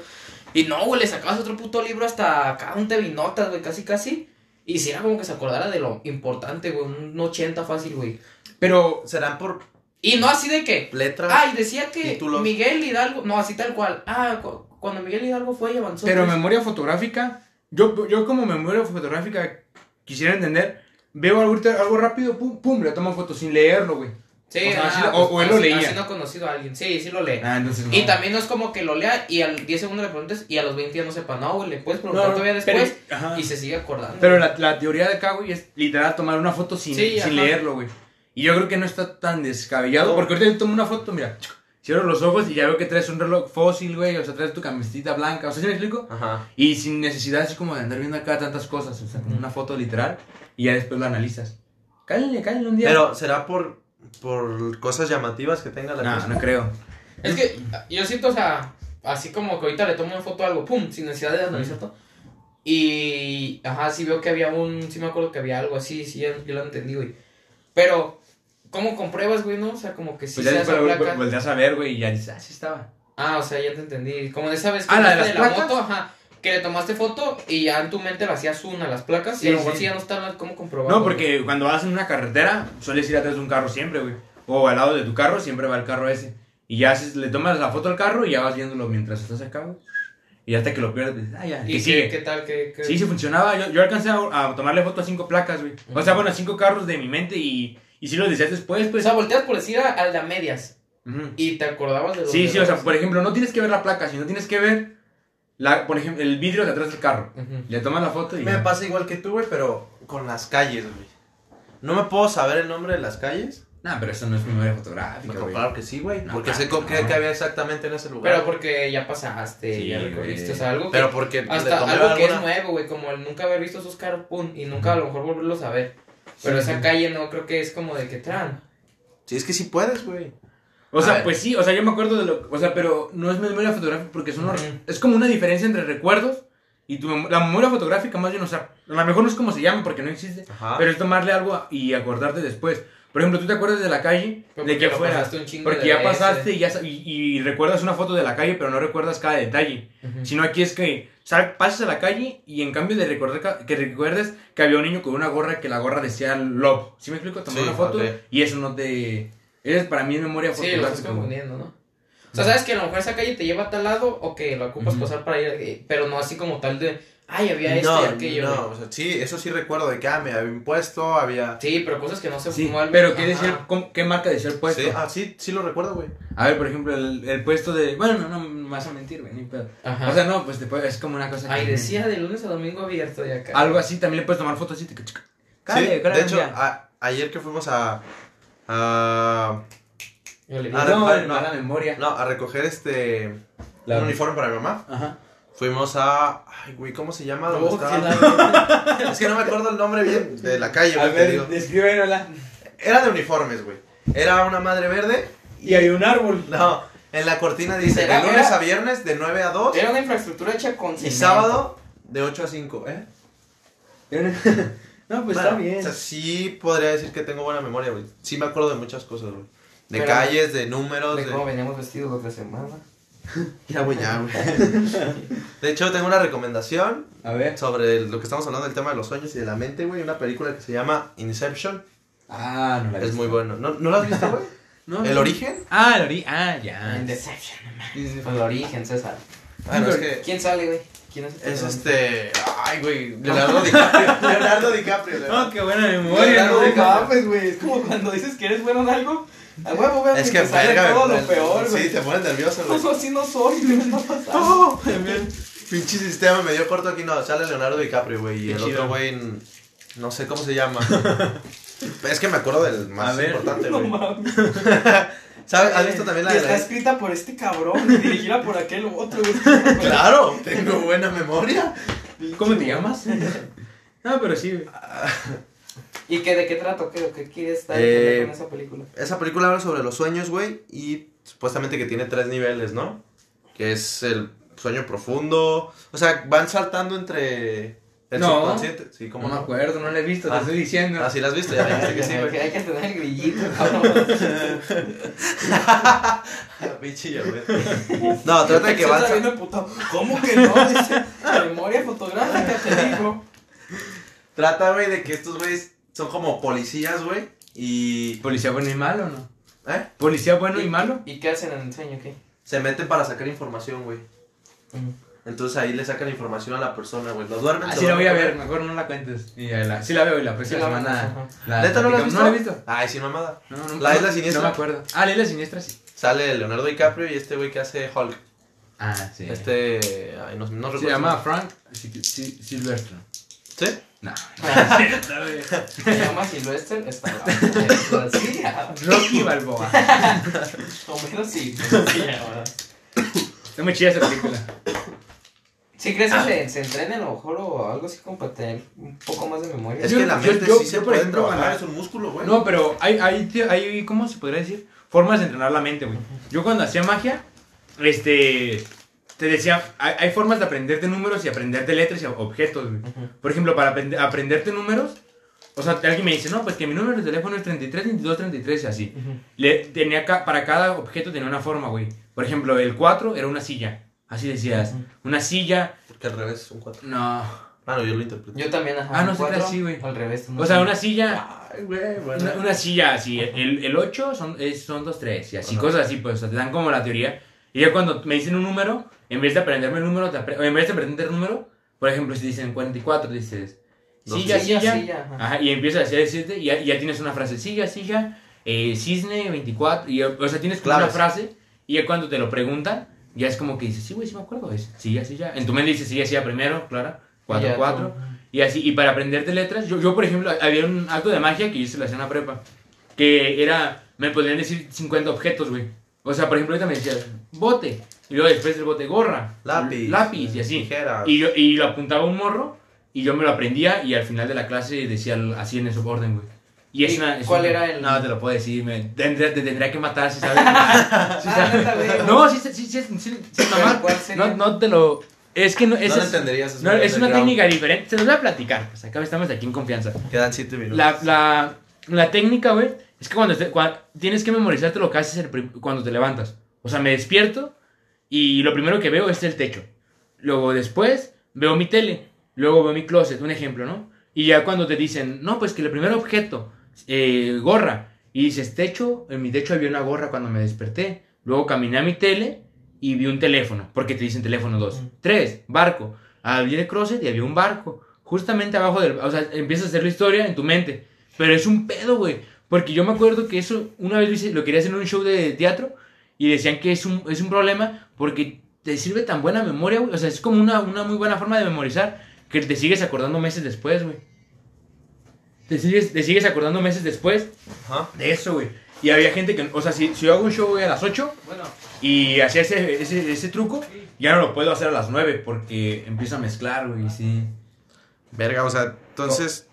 Y no, güey, le sacabas otro puto libro hasta acá, un notas, güey, casi, casi. Y si era como que se acordara de lo importante, güey, un 80 fácil, güey.
Pero.
Serán por
Y no así de que,
letras.
Ah, y decía que
Títulos.
Miguel Hidalgo, no, así tal cual. Ah, cu- cuando Miguel Hidalgo fue y avanzó.
Pero
pues,
memoria fotográfica. Yo, yo como memoria fotográfica quisiera entender. Veo algo, ahorita- algo rápido, pum, pum, le tomo foto sin leerlo, güey.
Sí,
o sea,
ah,
así
pues,
o- o él lo
así-
leía.
Así no ha conocido a alguien. Sí, sí lo lee.
Ah, entonces no.
Y también no es como que lo lea y al 10 segundos le preguntes y a los 20 ya no sepa. No, güey, le puedes preguntar
No,
todavía después y se sigue acordando.
Pero la, la teoría de acá, güey, es literal tomar una foto sin,
Sí,
sin
ajá.
leerlo, güey. Y yo creo que no está tan descabellado.
No.
Porque ahorita yo tomo una foto, mira, cierro los ojos y ya veo que traes un reloj fósil, güey. O sea, traes tu camiseta blanca. O sea, ¿sí me explico?
Ajá.
Y sin necesidad así como de andar viendo acá tantas cosas. O sea, como una foto literal. Y ya después lo analizas. Cállale, cállale un día.
Pero será por, por cosas llamativas que tenga la
No,
cosa.
no creo.
Es que yo siento, o sea, así como que ahorita le tomo una foto a algo, pum, sin necesidad de analizar todo. Y, ajá, sí veo que había un, sí me acuerdo que había algo así, sí, yo lo entendí, güey. Pero, ¿cómo compruebas, güey, no? O sea, como que si
Pues
se
ya después
placa.
vol- volteas a ver, güey, y ya dices, ah, sí estaba.
Ah, o sea, ya te entendí. Como de esa vez
Ah, la de placas.
moto, ajá, que le tomaste foto y ya en tu mente le hacías una a las placas
Sí,
y a lo mejor
sí.
ya no está cómo comprobar.
No, porque cuando vas en una carretera, sueles ir atrás de un carro siempre, güey. O al lado de tu carro, siempre va el carro ese. Y ya haces- le tomas la foto al carro y ya vas viéndolo mientras estás acá, güey. Y hasta que lo pierdes, dices, ah, ya,
¿Y
que
qué,
sigue.
qué tal? ¿Qué, qué-
Sí, sí funcionaba. Yo, yo alcancé a, a tomarle foto a cinco placas, güey. O sea, bueno, a cinco carros de mi mente y, y sí los decías después,
O
pues.
sea, volteas por decir a- al de a medias
Ujú.
y te acordabas de
Sí, sí, o sea, por ejemplo, no tienes que ver la placa, sino tienes que ver, la, por ejemplo, el vidrio de atrás del carro.
Ujú.
Le tomas la foto y...
Me pasa igual que tú, güey, pero con las calles, güey. No me puedo saber el nombre de las calles.
No, pero eso no es memoria fotográfica,
No, claro que sí, güey.
No,
porque
claro
sé
que
qué,
no.
qué había exactamente en ese lugar.
Pero porque ya pasaste,
Sí,
ya recorriste, o sea, algo que...
Pero porque le
hasta algo que es
alguna-
nuevo, güey, como el nunca haber visto esos carros, pum, y nunca a lo mejor volverlos a ver. Pero
Sí,
esa
sí.
calle no creo que es como de que tran.
Sí, es que sí puedes, güey.
O sea, pues sí, o sea, yo me acuerdo de lo... O sea, pero no es memoria fotográfica porque son... unos-
Ujú.
Es como una diferencia entre recuerdos y tu mem- la memoria fotográfica más bien, o sea, a lo mejor no es como se llama porque no existe,
Ajá.
pero es tomarle algo y acordarte después. Por ejemplo, tú te acuerdas de la calle,
Pero
de que fuera, porque ya pasaste y, ya, y, y recuerdas una foto de la calle, pero no recuerdas cada detalle. Sino aquí es que sal, pasas a la calle y en cambio de recordar que recuerdes que había un niño con una gorra que la gorra decía Love. ¿Sí me explico? Tomar
Sí,
una foto
ok.
y eso no te... Es para mí es memoria
Sí, lo estás confundiendo, ¿no? O sea, sabes que a lo mejor esa calle te lleva a tal lado o que la ocupas
Ujú.
pasar para ir, eh, pero no así como tal de,
Ay, había esto
no,
y aquello.
no, o sea, sí, eso sí recuerdo de que ah, me había impuesto, había...
Sí, pero cosas que no se
Sí,
fumó al-
pero ¿qué,
Ajá.
decía, cómo- ¿qué marca decía el puesto?
Sí, ah, sí, sí lo recuerdo, güey.
A ver, por ejemplo, el, el puesto de... Bueno, no, no me vas a mentir, güey, ni pedo.
Ajá.
O sea, no, pues después es como una cosa
Ay,
que-
decía de lunes a domingo abierto de acá.
Algo así, también le puedes tomar fotos así. Te...
Sí,
Cállate,
de
cállate,
hecho, a- ayer que fuimos a... a Ah,
digo,
no,
no,
no, la memoria.
no, a recoger este...
La-
Un uniforme para mi mamá.
Ajá.
Fuimos a... Ay, güey, ¿cómo se llama? ¿Dónde
Oh,
estaba?
que la-
Es que no me acuerdo el nombre bien de la calle,
A
güey, digo.
ver, descríbenosla.
Era de uniformes, güey. Era una madre verde.
Y hay un árbol.
No, en la cortina dice de lunes
era-
a viernes de 9 a 2
Era una infraestructura hecha con
y sábado de 8 a 5, ¿eh?
no, pues
Bueno,
está bien.
O sea, sí podría decir que tengo buena memoria, güey. Sí me acuerdo de muchas cosas, güey. De
Pero-
calles, de números,
De
de...
cómo veníamos vestidos la otra semana.
Ya, güey, ya, güey. De hecho, tengo una recomendación
A ver.
sobre lo que estamos hablando del tema de los sueños y de la mente, güey. Una película que se llama Inception.
Ah, no la he
Es
visto.
muy bueno. ¿No, ¿no la has visto, güey?
No,
¿El
no.
origen?
Ah, el origen. Ah, ya.
Con el origen, César.
Bueno, es que...
¿Quién sale, güey? ¿Quién es
Es
este?
este... Ay, güey. Leonardo DiCaprio. Leonardo DiCaprio.
No, qué buena memoria.
Leonardo
¿no?
DiCaprio.
güey. Es como cuando dices que eres bueno en algo. A huevo.
Es que
te sale
verga,
todo
me-
lo peor, güey.
Sí, te pones nervioso, güey.
No, así no soy, ¿qué me está pasando?
Pinche sistema medio corto aquí, no, sale Leonardo DiCaprio, güey, y el otro güey, no sé cómo se llama. es que me acuerdo del más
ver.
importante,
No
güey.
mames.
¿Sabes? ¿Has visto también la de
está escrita por este cabrón y dirigida por aquel otro, güey.
Claro, tengo buena memoria.
¿Cómo te llamas? No, pero sí.
¿Y qué, de qué trato? ¿Qué, qué quieres estar
Eh,
con esa película?
Esa película habla sobre los sueños, güey, y supuestamente que tiene tres niveles, ¿no? Que es el sueño profundo, o sea, van saltando entre el
No.
subconsciente. Sí,
No
¿cómo
me
no?
acuerdo, no la he visto, te
Ah.
estoy diciendo.
Ah, sí la has visto, ya me dijiste que sí, güey.
Hay que tener el grillito, cabrón.
Pinche ya, güey. No, trata de que van...
¿Cómo que no? Dice, memoria fotográfica, te digo.
Trata, güey, de que estos güeyes son como policías, güey. Y.
¿Policía bueno y malo o no?
¿Eh?
¿Policía bueno y malo?
¿Y qué hacen en el sueño? ¿Qué?
Se meten para sacar información, güey. Entonces ahí le sacan información a la persona, güey. Lo duermen.
Así
se
la voy a ver, mejor no la cuentes. Y ya la, sí la veo y la próxima
Sí la
semana. la
¿Neta no la has visto?
No la he visto.
Ay, sin mamada.
No, no,
La
no,
isla siniestra.
No me acuerdo. Ah, la isla siniestra sí.
Sale Leonardo DiCaprio y este güey que hace Hulk.
Ah, sí.
Este. Ay, no, no recuerdo.
Se llama. Frank Sil- Sil- Silvestre.
¿Sí?
No, no es cierto.
Se llama Sylvester Stallone.
Rocky Balboa.
O menos sí.
Está muy chida esa película.
¿Sí crees que se, se entrene a lo mejor o algo así como para tener un poco más de memoria?
Es
Yo-
que la mente
yo-
sí se
yo, por
puede
ejemplo,
trabajar, es un músculo, güey.
No, pero hay, hay, tío, hay, ¿cómo se podría decir? Formas de entrenar la mente, güey. Yo cuando hacía magia, este, te decía, hay, hay formas de aprenderte números y aprenderte letras y objetos, güey. Por ejemplo, para aprender, aprenderte números, o sea, alguien me dice, no, pues que mi número de teléfono es 33, 22, 33 y así. Le, tenía ca- para cada objeto tenía una forma, güey. Por ejemplo, el 4 era una silla. Así decías, una silla,
Porque al revés es un 4.
no.
Ah, no, yo lo interpreto.
Yo también, ajá.
Ah, no,
cuatro,
así, güey.
Al revés. no
O sea,
sé.
una silla,
Ay, güey, bueno.
Una, una silla así, el, el 8 son, es, son 2, 3 y así,
Ajá.
cosas así, pues, o sea, te dan como la teoría. Y ya cuando me dicen un número, en vez de aprenderme el número, apre- en vez de aprender el número, por ejemplo, si dicen 44, dices
Dos
silla,
Silla,
silla,
silla, ajá.
ajá, y empiezas a decirte, y ya, ya tienes una frase, silla, silla, eh, cisne, 24, y, o sea, tienes como una frase, y ya cuando te lo preguntan, ya es como que dices, sí, güey, sí me acuerdo, es silla, silla. En tu mente dices silla, silla primero, claro, 4,
Ya,
4.
tú.
Y así, y para aprenderte letras, yo, yo por ejemplo, había un acto de magia que hice en la escena prepa, que era, me podían decir 50 objetos, güey. O sea, por ejemplo, ahorita me decían, bote, y luego después del bote, gorra,
Lápiz.
lápiz, y así.
Tijeras.
Y, yo, y lo apuntaba a un morro, y yo me lo aprendía, y al final de la clase decía el- así en ese orden, güey. Y es
¿Y
una, es
cuál
una-
era el-
No, te lo puedo decir, me, tendría, te tendría que matar si sabes. si
Ah,
sabes. no, sí, sí, sí, sí. No, no te lo... Es que no,
No
es-
entenderías.
no, es una técnica diferente. Se los voy a platicar. Pues acá estamos aquí en confianza.
Quedan 7 minutos.
La, la, la técnica, güey, es que cuando, tienes que memorizarte lo que haces cuando te levantas. O sea, me despierto y lo primero que veo es el techo. Luego después veo mi tele. Luego veo mi closet, un ejemplo, ¿no? Y ya cuando te dicen, no, pues que el primer objeto, eh, gorra. Y dices, techo, en mi techo había una gorra cuando me desperté. Luego caminé a mi tele y vi un teléfono, porque te dicen teléfono 2. 3, barco. abrí el closet y había un barco. Justamente abajo del... O sea, empiezas a hacer la historia en tu mente. Pero es un pedo, güey. Porque yo me acuerdo que eso una vez lo, hice- lo quería hacer en un show de teatro y decían que es un, es un problema porque te sirve tan buena memoria, güey. O sea, es como una, una muy buena forma de memorizar que te sigues acordando meses después, güey. Te sigues, te sigues acordando meses después
Ajá.
de eso, güey. Y había gente que, o sea, si, si yo hago un show güey, a las 8
Bueno,
y hacía ese, ese, ese truco, ya no lo puedo hacer a las 9 porque empiezo a mezclar, güey, sí.
Verga, o sea, entonces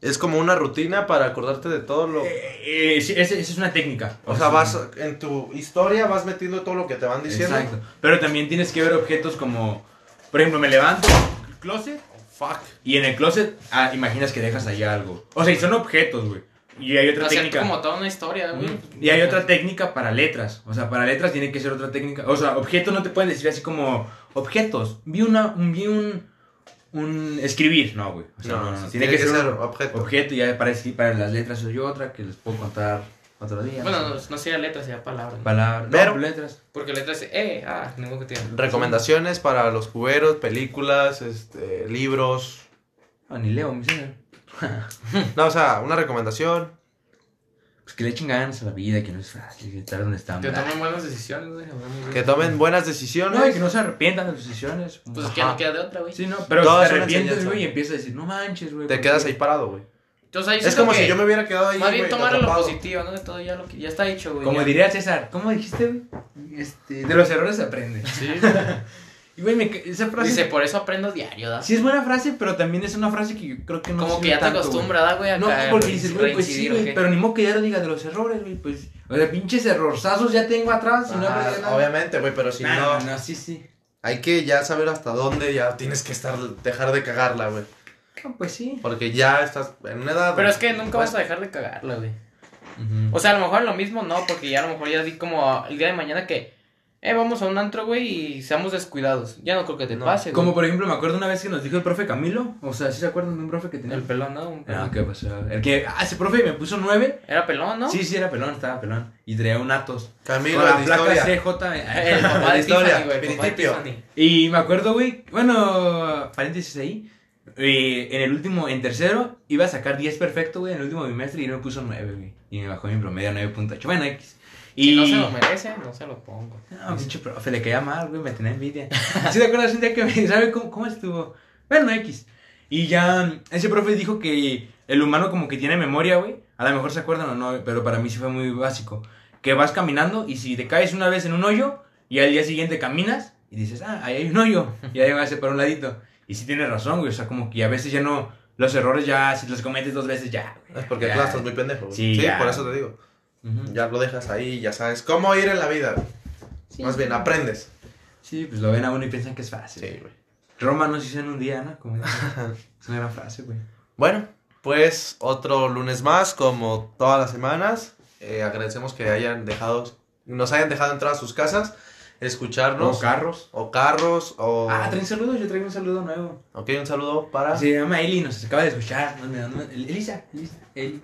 es como una rutina para acordarte de todo lo...
Eh, eh, esa es una técnica.
O sea, vas en tu historia, vas metiendo todo lo que te van diciendo.
Exacto. Pero también tienes que ver objetos como, por ejemplo, me levanto, closet,
Fuck.
y en el closet ah, imaginas que dejas ahí algo. O sea, y son objetos, güey. Y hay otra técnica.
como toda una historia, güey.
Y hay otra técnica para letras. O sea, para letras tiene que ser otra técnica. O sea, objetos no te pueden decir así como objetos. Vi una, un, vi un, un escribir, no, güey. O sea, no, no, Tiene, que, ser, un
objeto.
objeto. Y ya para, para las letras soy otra que les puedo contar otro día.
Bueno,
no
no, no sería letras, sería palabras. ¿no?
Palabras.
Pero-
no, letras.
Porque letras, eh, ah, ninguno que tiene.
Recomendaciones para los cuberos, películas, este, libros.
Ah, ni leo, mi señor.
No, o sea, una recomendación.
Pues que le echen ganas a la vida, que no es fácil, que estar donde estamos.
Que tomen buenas decisiones, güey.
Que tomen buenas
No, y
decisiones.
que no se arrepientan de sus decisiones.
Pues
Ajá.
que no queda de otra, güey.
Sí, no, pero
Todas
te arrepientes, güey, y empiezas a decir, no manches, güey.
Te
¿por
quedas ahí parado, güey.
Entonces, ahí
Es como si yo me hubiera quedado ahí.
Más bien tomar lo positivo, ¿no? De todo ya, lo que, ya está hecho, güey.
Como
ya.
diría César, ¿cómo dijiste, güey? Este, de los errores se aprende.
Sí.
Y, güey, me ca- esa frase...
Dice, por eso aprendo diario, ¿da?
Sí es buena frase, pero también es una frase que yo creo que no
Como que ya te
tanto,
acostumbras, ¿da, güey? Acá,
No, porque dices, güey, pues sí,
reincidir, ¿o
güey, pero ni modo que ya lo diga de los errores, güey, pues... O sea, pinches errorzazos ya tengo atrás y no nada.
obviamente, güey, pero si
Nah,
no,
no, no, sí, sí.
hay que ya saber hasta dónde ya tienes que estar, dejar de cagarla, güey.
No, pues sí.
Porque ya estás en una edad.
Pero es que nunca
pues,
vas a dejar de cagarla, güey. O sea, a lo mejor lo mismo no, porque ya a lo mejor ya di como el día de mañana que, eh, vamos a un antro, güey, y seamos descuidados. Ya no creo que te
No.
pase, güey.
Como por ejemplo, me acuerdo una vez que nos dijo el profe Camilo. O sea, ¿sí se acuerdan de un profe que tenía?
El pelón, ¿no? Un
No,
pelón.
¿qué pasó? El que, ah, ese profe me puso nueve.
Era pelón, ¿no?
Sí, sí, era pelón, estaba pelón. Y traía un Atos.
Camilo,
Con la
de
placa
historia.
CJ.
El papá
La
de
historia,
güey.
Y me acuerdo, güey, bueno, paréntesis ahí. eh, en el último, en tercero, iba a sacar 10 perfecto, güey, en el último bimestre y no me puso 9, güey. Y me bajó mi promedio a 9.8. Bueno, X. Y
Si no se lo merece, no se lo pongo.
No, pinche profe, le caía mal, güey, me tenía envidia. ¿Sí te acuerdas un día que me sabe cómo, cómo estuvo? Bueno, X. Y ya, ese profe dijo que el humano como que tiene memoria, güey. A lo mejor se acuerdan o no, pero para mí sí fue muy básico. Que vas caminando y si te caes una vez en un hoyo y al día siguiente caminas y dices, ah, ahí hay un hoyo. Y ahí vas para un ladito. Y sí tienes razón, güey. O sea, como que a veces ya no, los errores ya, si los cometes dos veces ya, güey.
Es porque
ya.
claro, estás muy pendejo. güey.
Sí,
Sí,
ya.
por eso te digo.
Ujú.
Ya lo dejas ahí, ya sabes cómo ir en la vida.
Sí.
Más bien, aprendes.
Sí, pues lo ven a uno y piensan que es fácil.
Sí, güey.
Roma no se hizo en un día, ¿no? Como es una gran frase, güey.
Bueno, pues otro lunes más, como todas las semanas. Eh, agradecemos que hayan dejado, nos hayan dejado entrar a sus casas, escucharnos.
O carros.
o carros, o...
Ah, traen saludos, yo traigo un saludo nuevo.
Ok, un saludo para...
Se llama Eli, nos acaba de escuchar. No, no, no, Elisa, Elisa, Eli.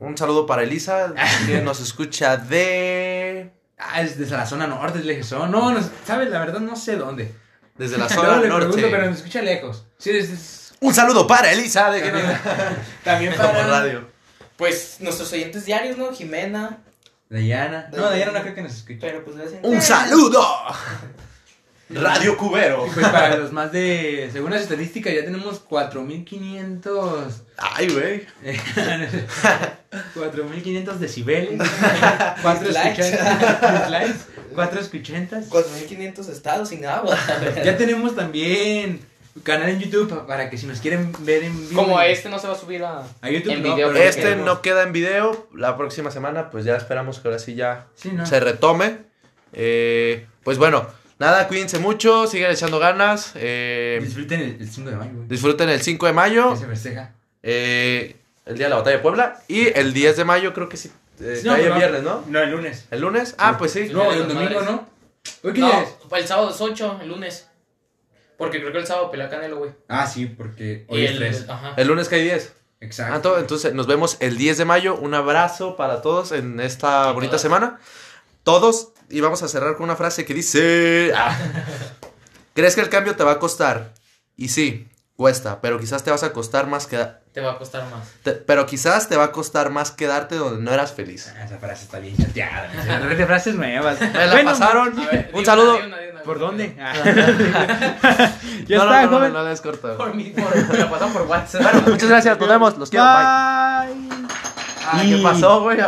Un saludo para Elisa, que nos escucha de...
Ah, es desde la zona norte, es lejos. No, no, ¿sabes? La verdad no sé dónde.
Desde la zona
le
norte.
pregunto, pero nos escucha lejos. Sí, es, es-
Un saludo para Elisa, de que
también, también
Como
para...
radio.
Pues nuestros oyentes diarios, ¿no? Jimena.
Dayana. No, Dayana no creo que nos escuche.
Pero pues en
¡Un saludo! Radio Cubero.
Y pues para los más de... Según las estadísticas ya tenemos 4500...
Ay, güey.
4500 decibeles. 4
Dislikes.
escuchantas. Dislikes. 4 escuchantas.
4500 estados sin agua.
Ya tenemos también canal en YouTube pa- para que si nos quieren ver en vivo.
Como este no se va a subir a,
A YouTube
en
no,
video.
pero-
Este
queremos.
no queda en video. La próxima semana, pues ya esperamos que ahora sí ya
Sí, no.
se retome. Eh, pues bueno, nada, cuídense mucho, sigan echando ganas. eh,
Disfruten el, el 5 de mayo, güey.
disfruten el 5 de mayo,
Que se festeja.
eh, el día de la batalla de Puebla. Y el 10 de mayo, creo que sí. eh,
No,
cae el
no.
viernes, ¿no?
No, el lunes.
¿El lunes? Ah, pues sí.
No, el domingo. ¿no? ¿Hoy qué
No,
día es?
el sábado es 8, el lunes. Porque creo que el sábado pelea Canelo, güey.
Ah, sí, porque hoy
Y
es
el-
3.
Ajá.
El lunes cae 10.
Exacto.
Ah, to- entonces nos vemos el 10 de mayo. Un abrazo para todos en esta
Y
bonita
todas.
semana. Todos. Y vamos a cerrar con una frase que dice... Ah. ¿Crees que el cambio te va a costar? Y sí, cuesta, pero quizás te vas a costar más que...
Te va a costar más.
te- pero quizás te va a costar más quedarte donde no eras feliz.
Ah, Esa frase está bien chateada. ¿no? De frases nuevas.
Me la
Bueno,
pasaron.
Ver,
Un saludo.
una, di una, di una,
¿Por dónde? Ah. ya
no,
está,
no, no,
joven.
no, no les corto.
Por mí, por, me la pasaron por WhatsApp.
Bueno, muchas gracias, nos vemos, los quiero, bye.
Bye.
Ah, ¿qué pasó, güey?